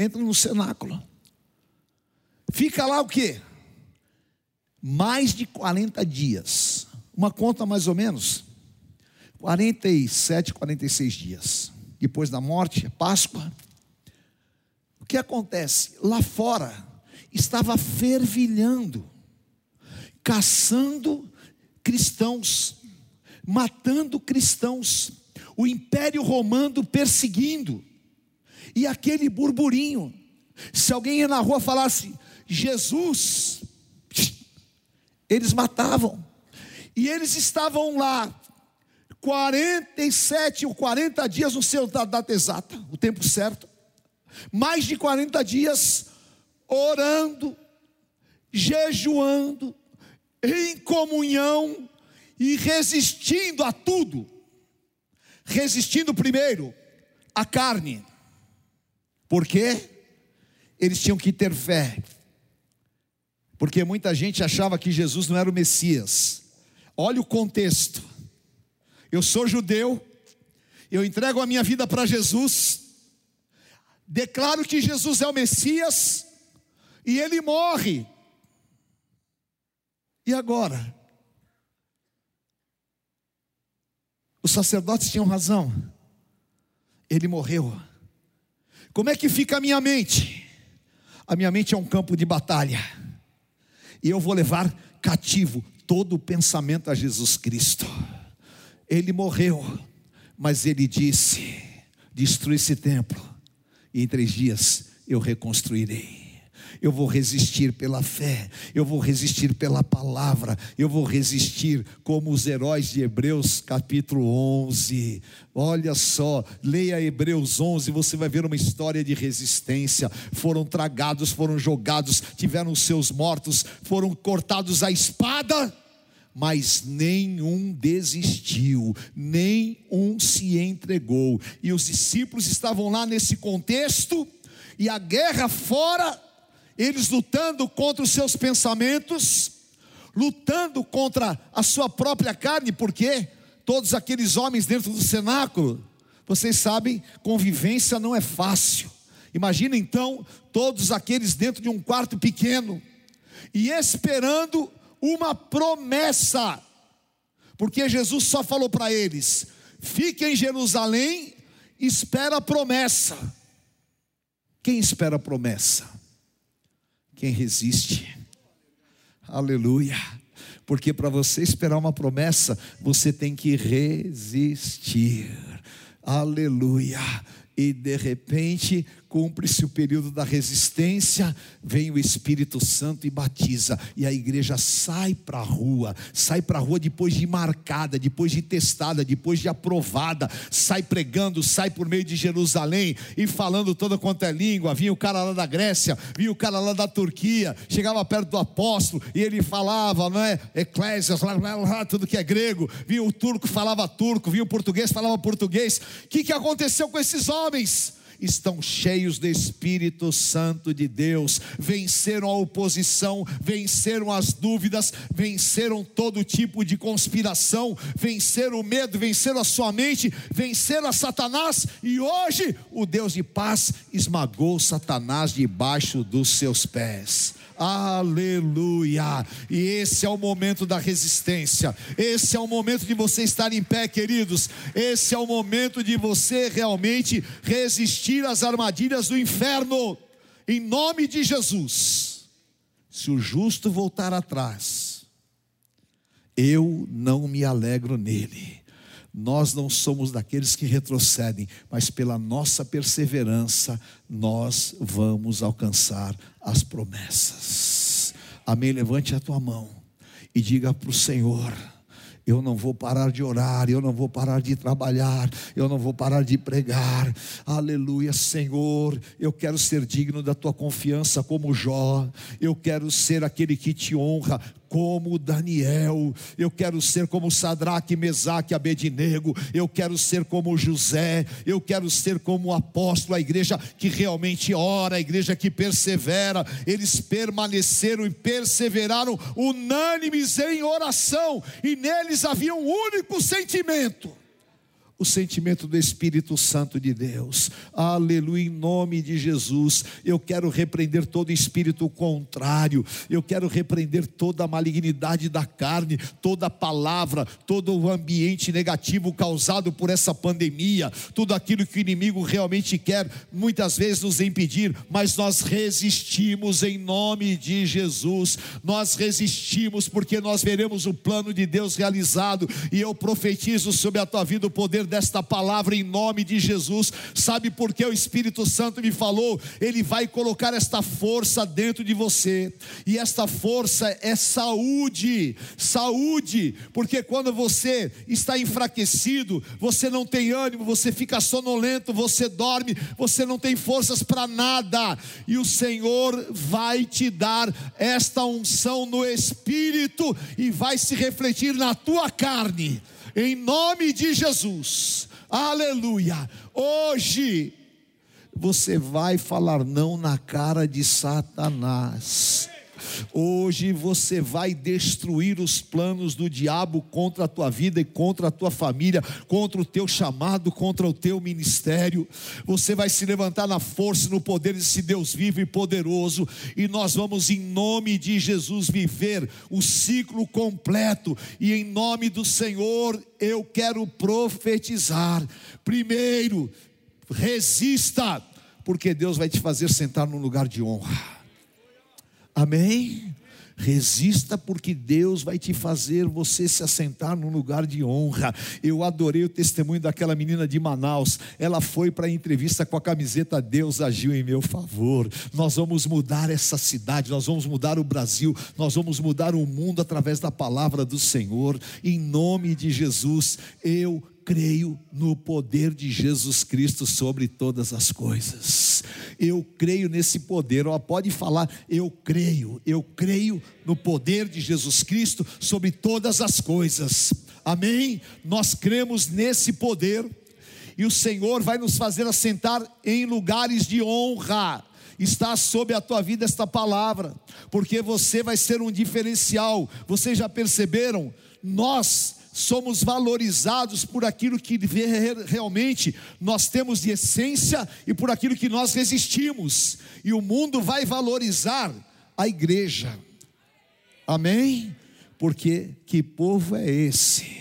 Entra no cenáculo. Fica lá o quê? Mais de 40 dias. Uma conta mais ou menos. 47, 46 dias. Depois da morte, Páscoa. O que acontece? Lá fora estava fervilhando, caçando cristãos, matando cristãos, o Império Romano perseguindo, e aquele burburinho. Se alguém ia na rua falasse Jesus, eles matavam, e eles estavam lá 47 ou 40 dias, não sei a data exata, o tempo certo, mais de 40 dias orando, jejuando, em comunhão e resistindo a tudo. Resistindo primeiro à carne, porque eles tinham que ter fé, porque muita gente achava que Jesus não era o Messias. Olha o contexto. Eu sou judeu, eu entrego a minha vida para Jesus, declaro que Jesus é o Messias, e ele morre. E agora? Os sacerdotes tinham razão, ele morreu. Como é que fica a minha mente? A minha mente é um campo de batalha, e eu vou levar cativo todo o pensamento a Jesus Cristo. Ele morreu, mas ele disse: Destrui esse templo, e em três dias eu reconstruirei. Eu vou resistir pela fé, eu vou resistir pela palavra, eu vou resistir como os heróis de Hebreus capítulo 11. Olha só, leia Hebreus 11, você vai ver uma história de resistência. Foram tragados, foram jogados, tiveram seus mortos, foram cortados à espada mas nenhum desistiu, nenhum se entregou. E os discípulos estavam lá nesse contexto, e a guerra fora, eles lutando contra os seus pensamentos, lutando contra a sua própria carne, porque todos aqueles homens dentro do cenáculo, vocês sabem, convivência não é fácil. Imagina então todos aqueles dentro de um quarto pequeno e esperando uma promessa, porque Jesus só falou para eles: fique em Jerusalém, espera a promessa. Quem espera a promessa? Quem resiste. Aleluia. Porque para você esperar uma promessa, você tem que resistir. Aleluia. E de repente, cumpre-se o período da resistência, vem o Espírito Santo e batiza, e a igreja sai para a rua, sai para a rua depois de marcada, depois de testada, depois de aprovada, sai pregando, sai por meio de Jerusalém e falando toda quanto é língua. Vinha o cara lá da Grécia, vinha o cara lá da Turquia, chegava perto do apóstolo e ele falava, não é? Eclésias, lá, lá, lá, tudo que é grego. Vinha o turco, falava turco, vinha o português, falava português. O que, que aconteceu com esses homens? Estão cheios do Espírito Santo de Deus, venceram a oposição, venceram as dúvidas, venceram todo tipo de conspiração, venceram o medo, venceram a sua mente, venceram a Satanás, e hoje o Deus de paz esmagou Satanás debaixo dos seus pés. Aleluia! E esse é o momento da resistência. Esse é o momento de você estar em pé, queridos. Esse é o momento de você realmente resistir às armadilhas do inferno. Em nome de Jesus. Se o justo voltar atrás, eu não me alegro nele. Nós não somos daqueles que retrocedem, mas pela nossa perseverança, nós vamos alcançar as promessas. Amém? Levante a tua mão e diga para o Senhor: eu não vou parar de orar, eu não vou parar de trabalhar, eu não vou parar de pregar. Aleluia, Senhor. Eu quero ser digno da tua confiança como Jó. Eu quero ser aquele que te honra como Daniel, eu quero ser como Sadraque, Mesaque, Abednego, eu quero ser como José, eu quero ser como o apóstolo, a igreja que realmente ora, a igreja que persevera. Eles permaneceram e perseveraram unânimes em oração, e neles havia um único sentimento o sentimento do Espírito Santo de Deus. Aleluia, em nome de Jesus. Eu quero repreender todo espírito contrário. Eu quero repreender toda a malignidade da carne, toda palavra, todo o ambiente negativo causado por essa pandemia, tudo aquilo que o inimigo realmente quer muitas vezes nos impedir, mas nós resistimos em nome de Jesus. Nós resistimos porque nós veremos o plano de Deus realizado e eu profetizo sobre a tua vida o poder desta palavra em nome de Jesus. Sabe por que o Espírito Santo me falou? Ele vai colocar esta força dentro de você, e esta força é saúde, saúde, porque quando você está enfraquecido, você não tem ânimo, você fica sonolento, você dorme, você não tem forças para nada, e o Senhor vai te dar esta unção no espírito e vai se refletir na tua carne em nome de Jesus, aleluia. Hoje você vai falar não na cara de Satanás. Hoje você vai destruir os planos do diabo contra a tua vida e contra a tua família, contra o teu chamado, contra o teu ministério. Você vai se levantar na força e no poder desse Deus vivo e poderoso, e nós vamos, em nome de Jesus, viver o ciclo completo, e em nome do Senhor eu quero profetizar. Primeiro, resista, porque Deus vai te fazer sentar num lugar de honra. Amém? Resista, porque Deus vai te fazer você se assentar num lugar de honra. Eu adorei o testemunho daquela menina de Manaus. Ela foi para a entrevista com a camiseta Deus agiu em meu favor. Nós vamos mudar essa cidade, nós vamos mudar o Brasil, nós vamos mudar o mundo através da palavra do Senhor. Em nome de Jesus, eu creio no poder de Jesus Cristo sobre todas as coisas. Eu creio nesse poder. Ó, pode falar, eu creio, eu creio no poder de Jesus Cristo sobre todas as coisas. Amém? Nós cremos nesse poder e o Senhor vai nos fazer assentar em lugares de honra está sobre a tua vida esta palavra, porque você vai ser um diferencial. Vocês já perceberam? Nós somos valorizados por aquilo que realmente nós temos de essência e por aquilo que nós resistimos, e o mundo vai valorizar a igreja, amém? Porque que povo é esse?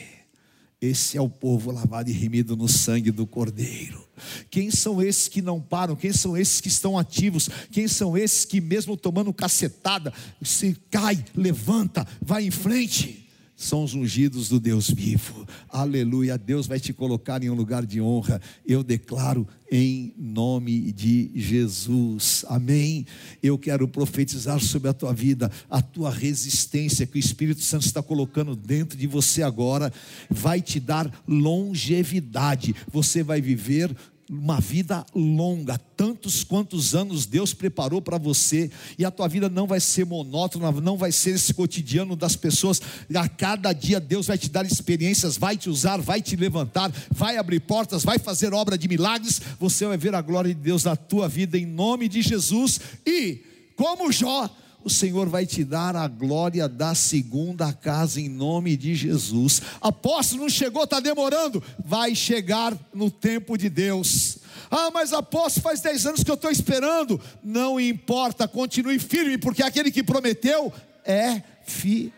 Esse é o povo lavado e remido no sangue do Cordeiro. Quem são esses que não param? Quem são esses que estão ativos? Quem são esses que, mesmo tomando cacetada, se cai, levanta, vai em frente? São os ungidos do Deus vivo. Aleluia. Deus vai te colocar em um lugar de honra. Eu declaro em nome de Jesus. Amém. Eu quero profetizar sobre a tua vida, a tua resistência que o Espírito Santo está colocando dentro de você agora, vai te dar longevidade. Você vai viver uma vida longa, tantos quantos anos Deus preparou para você, e a tua vida não vai ser monótona, não vai ser esse cotidiano das pessoas. A cada dia Deus vai te dar experiências, vai te usar, vai te levantar, vai abrir portas, vai fazer obra de milagres. Você vai ver a glória de Deus na tua vida em nome de Jesus. E como Jó, o Senhor vai te dar a glória da segunda casa em nome de Jesus. Apóstolo, não chegou, está demorando. Vai chegar no tempo de Deus. Ah, mas apóstolo, faz 10 anos que eu estou esperando. Não importa, continue firme, porque aquele que prometeu é fiel.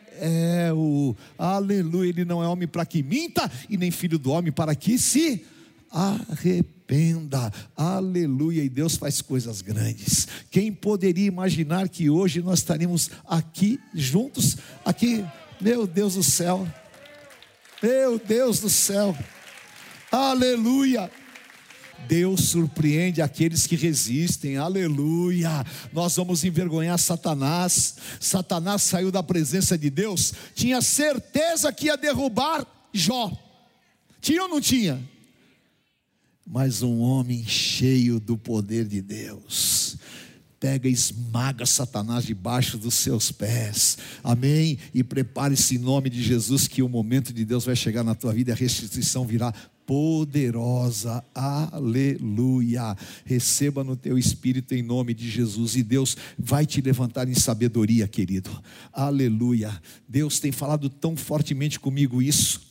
Aleluia, ele não é homem para que minta, e nem filho do homem para que se arrependa. Aleluia. E Deus faz coisas grandes. Quem poderia imaginar que hoje nós estaríamos aqui juntos? Aqui, meu Deus do céu. Meu Deus do céu. Aleluia. Deus surpreende aqueles que resistem, aleluia. Nós vamos envergonhar Satanás. Satanás saiu da presença de Deus, tinha certeza que ia derrubar Jó. Tinha ou não tinha? Mas um homem cheio do poder de Deus pega e esmaga Satanás debaixo dos seus pés. Amém? E prepare-se em nome de Jesus que o momento de Deus vai chegar na tua vida e a restituição virá poderosa, aleluia. Receba no teu espírito em nome de Jesus, e Deus vai te levantar em sabedoria, querido, aleluia. Deus tem falado tão fortemente comigo isso.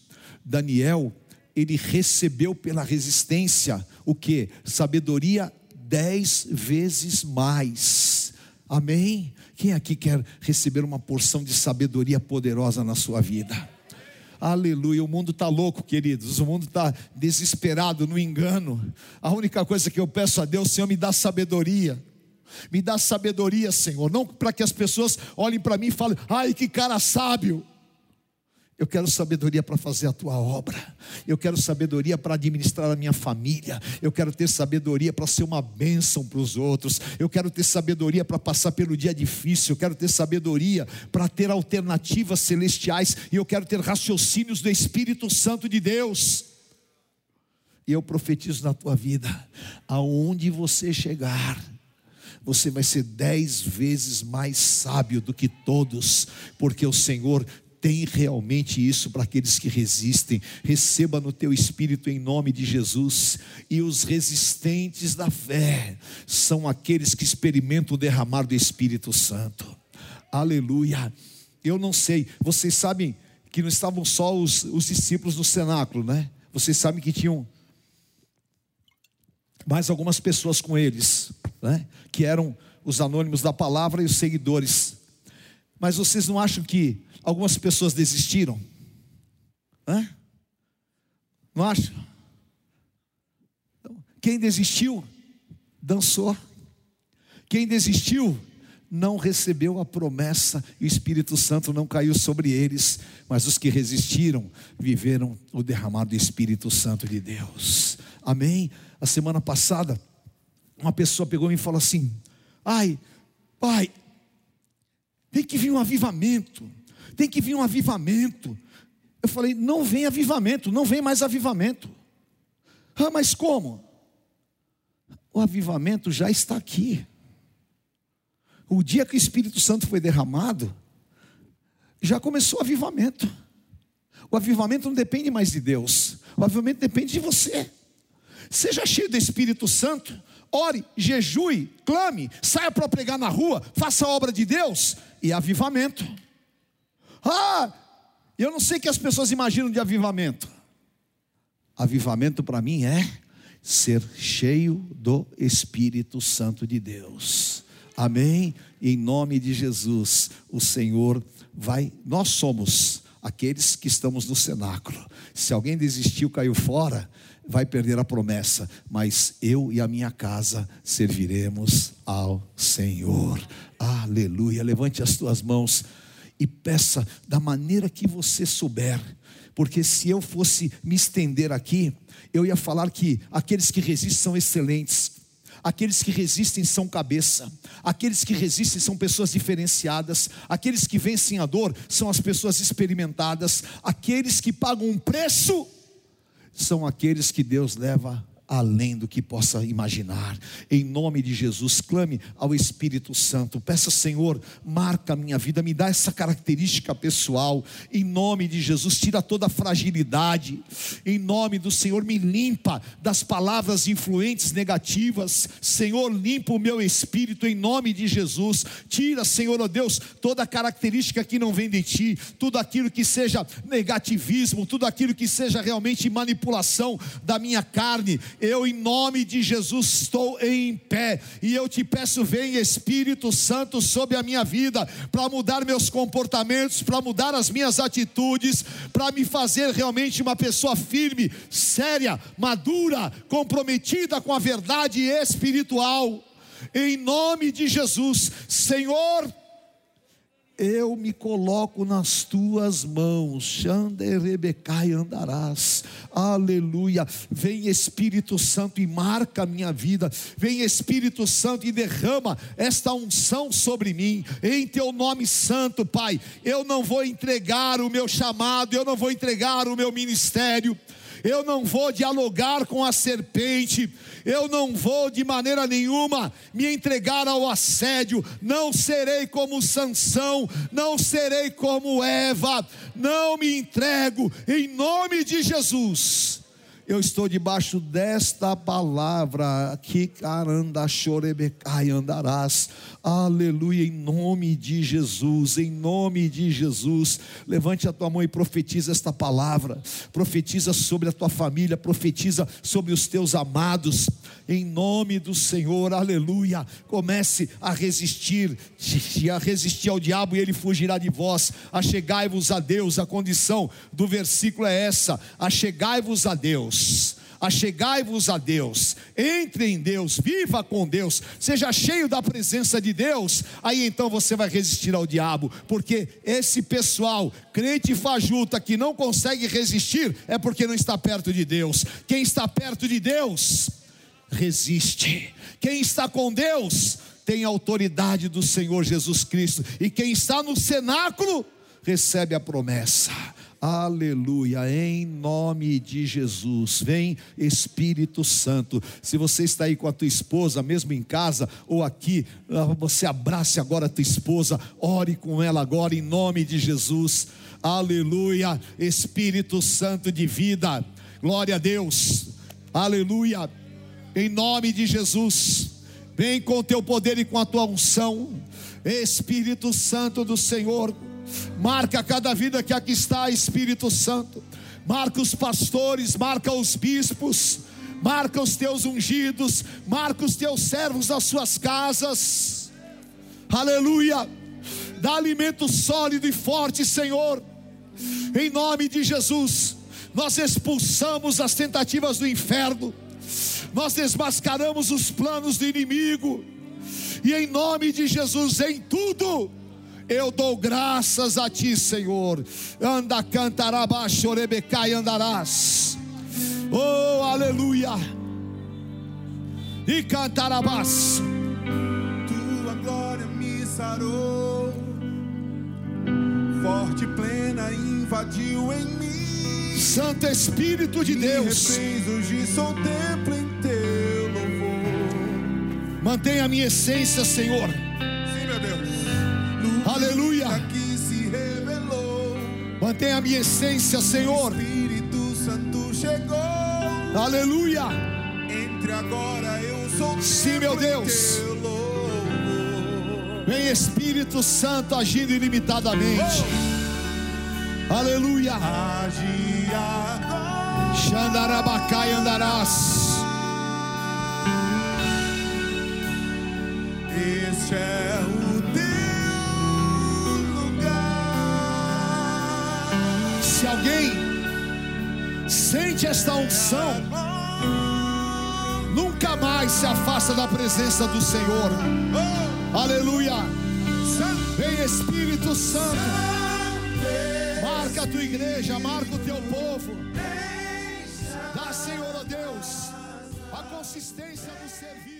Daniel, ele recebeu pela resistência o que? Sabedoria dez vezes mais. Amém? Quem aqui quer receber uma porção de sabedoria poderosa na sua vida? Aleluia. O mundo está louco, queridos. O mundo está desesperado no engano. A única coisa que eu peço a Deus, Senhor, me dá sabedoria. Me dá sabedoria, Senhor. Não para que as pessoas olhem para mim e falem, ai, que cara sábio. Eu quero sabedoria para fazer a tua obra. Eu quero sabedoria para administrar a minha família. Eu quero ter sabedoria para ser uma bênção para os outros. Eu quero ter sabedoria para passar pelo dia difícil. Eu quero ter sabedoria para ter alternativas celestiais. E eu quero ter raciocínios do Espírito Santo de Deus. E eu profetizo na tua vida, aonde você chegar, você vai ser dez vezes mais sábio do que todos, porque o Senhor tem realmente isso para aqueles que resistem. Receba no teu espírito em nome de Jesus. E os resistentes da fé são aqueles que experimentam o derramar do Espírito Santo. Aleluia. Eu não sei, vocês sabem que não estavam só os, os discípulos no cenáculo, né? Vocês sabem que tinham mais algumas pessoas com eles, né? Que eram os anônimos da palavra e os seguidores. Mas vocês não acham que Algumas pessoas desistiram. Hã? Não acha? Quem desistiu, dançou. Quem desistiu, não recebeu a promessa e o Espírito Santo não caiu sobre eles, mas os que resistiram viveram o derramado do Espírito Santo de Deus. Amém? A semana passada, uma pessoa pegou e falou assim: Ai, pai, tem que vir um avivamento tem que vir um avivamento. Eu falei: não vem avivamento, não vem mais avivamento. Ah, mas como? O avivamento já está aqui. O dia que o Espírito Santo foi derramado, já começou o avivamento. O avivamento não depende mais de Deus, o avivamento depende de você. Seja cheio do Espírito Santo, ore, jejue, clame, saia para pregar na rua, faça a obra de Deus e avivamento. Ah, eu não sei o que as pessoas imaginam de avivamento. Avivamento para mim é ser cheio do Espírito Santo de Deus. Amém? Em nome de Jesus, o Senhor vai. Nós somos aqueles que estamos no cenáculo. Se alguém desistiu, caiu fora, vai perder a promessa, mas eu e a minha casa serviremos ao Senhor. Aleluia. Levante as tuas mãos e peça da maneira que você souber, porque se eu fosse me estender aqui, eu ia falar que aqueles que resistem são excelentes, aqueles que resistem são cabeça, aqueles que resistem são pessoas diferenciadas, aqueles que vencem a dor são as pessoas experimentadas, aqueles que pagam um preço são aqueles que Deus leva além do que possa imaginar. Em nome de Jesus, clame ao Espírito Santo. Peça, Senhor, marca a minha vida, me dá essa característica pessoal. Em nome de Jesus, tira toda a fragilidade. Em nome do Senhor, me limpa das palavras influentes negativas. Senhor, limpa o meu espírito em nome de Jesus. Tira, Senhor, ó oh Deus, toda característica que não vem de ti, tudo aquilo que seja negativismo, tudo aquilo que seja realmente manipulação da minha carne eu, em nome de Jesus, estou em pé e eu te peço, vem Espírito Santo sobre a minha vida, para mudar meus comportamentos, para mudar as minhas atitudes, para me fazer realmente uma pessoa firme, séria, madura, comprometida com a verdade espiritual. Em nome de Jesus, Senhor, eu me coloco nas tuas mãos, Xanderebecai andarás, aleluia. Vem Espírito Santo e marca a minha vida, vem Espírito Santo e derrama esta unção sobre mim, em teu nome santo, Pai. Eu não vou entregar o meu chamado, eu não vou entregar o meu ministério eu não vou dialogar com a serpente, eu não vou de maneira nenhuma me entregar ao assédio, não serei como Sansão, não serei como Eva, não me entrego em nome de Jesus. Eu estou debaixo desta palavra, que caranda chorebecai andarás, aleluia, em nome de Jesus, em nome de Jesus, levante a tua mão e profetiza esta palavra, profetiza sobre a tua família, profetiza sobre os teus amados, em nome do Senhor, aleluia, comece a resistir, a resistir ao diabo e ele fugirá de vós, achegai-vos a Deus, a condição do versículo é essa, achegai-vos a Deus, Deus. Achegai-vos a Deus, entre em Deus, viva com Deus, seja cheio da presença de Deus, aí então você vai resistir ao diabo, porque esse pessoal, crente fajuta, que não consegue resistir, é porque não está perto de Deus. Quem está perto de Deus, resiste. Quem está com Deus, tem a autoridade do Senhor Jesus Cristo, e quem está no cenáculo, recebe a promessa. Aleluia, em nome de Jesus. Vem Espírito Santo. Se você está aí com a tua esposa, mesmo em casa ou aqui, ah, você abrace agora a tua esposa, ore com ela agora em nome de Jesus. Aleluia, Espírito Santo de vida. Glória a Deus. Aleluia. Em nome de Jesus. Vem com o teu poder e com a tua unção. Espírito Santo do Senhor Marca cada vida que aqui está, Espírito Santo. Marca os pastores, marca os bispos, marca os teus ungidos, marca os teus servos nas suas casas. Aleluia. Dá alimento sólido e forte, Senhor. Em nome de Jesus, nós expulsamos as tentativas do inferno. Nós desmascaramos os planos do inimigo. E em nome de Jesus, em tudo, eu dou graças a ti, Senhor. Anda, cantará, e andarás. Oh, aleluia. E cantarás. Tua glória me sarou. Forte e plena invadiu em mim. Santo Espírito de me Deus. Hoje sou templo em teu louvor. Mantenha a minha essência, Senhor Aleluia. Que se revelou. Mantenha a minha essência, Senhor. Espírito Santo chegou. Aleluia. Entre agora eu sou Sim, meu Deus. Vem Espírito Santo agindo ilimitadamente. Oh. Aleluia. Xandarabacai andarás. Este é alguém sente esta unção, nunca mais se afasta da presença do Senhor. Aleluia. Vem Espírito Santo. Marca a tua igreja, marca o teu povo. Dá, Senhor, ó Deus, a consistência do servir.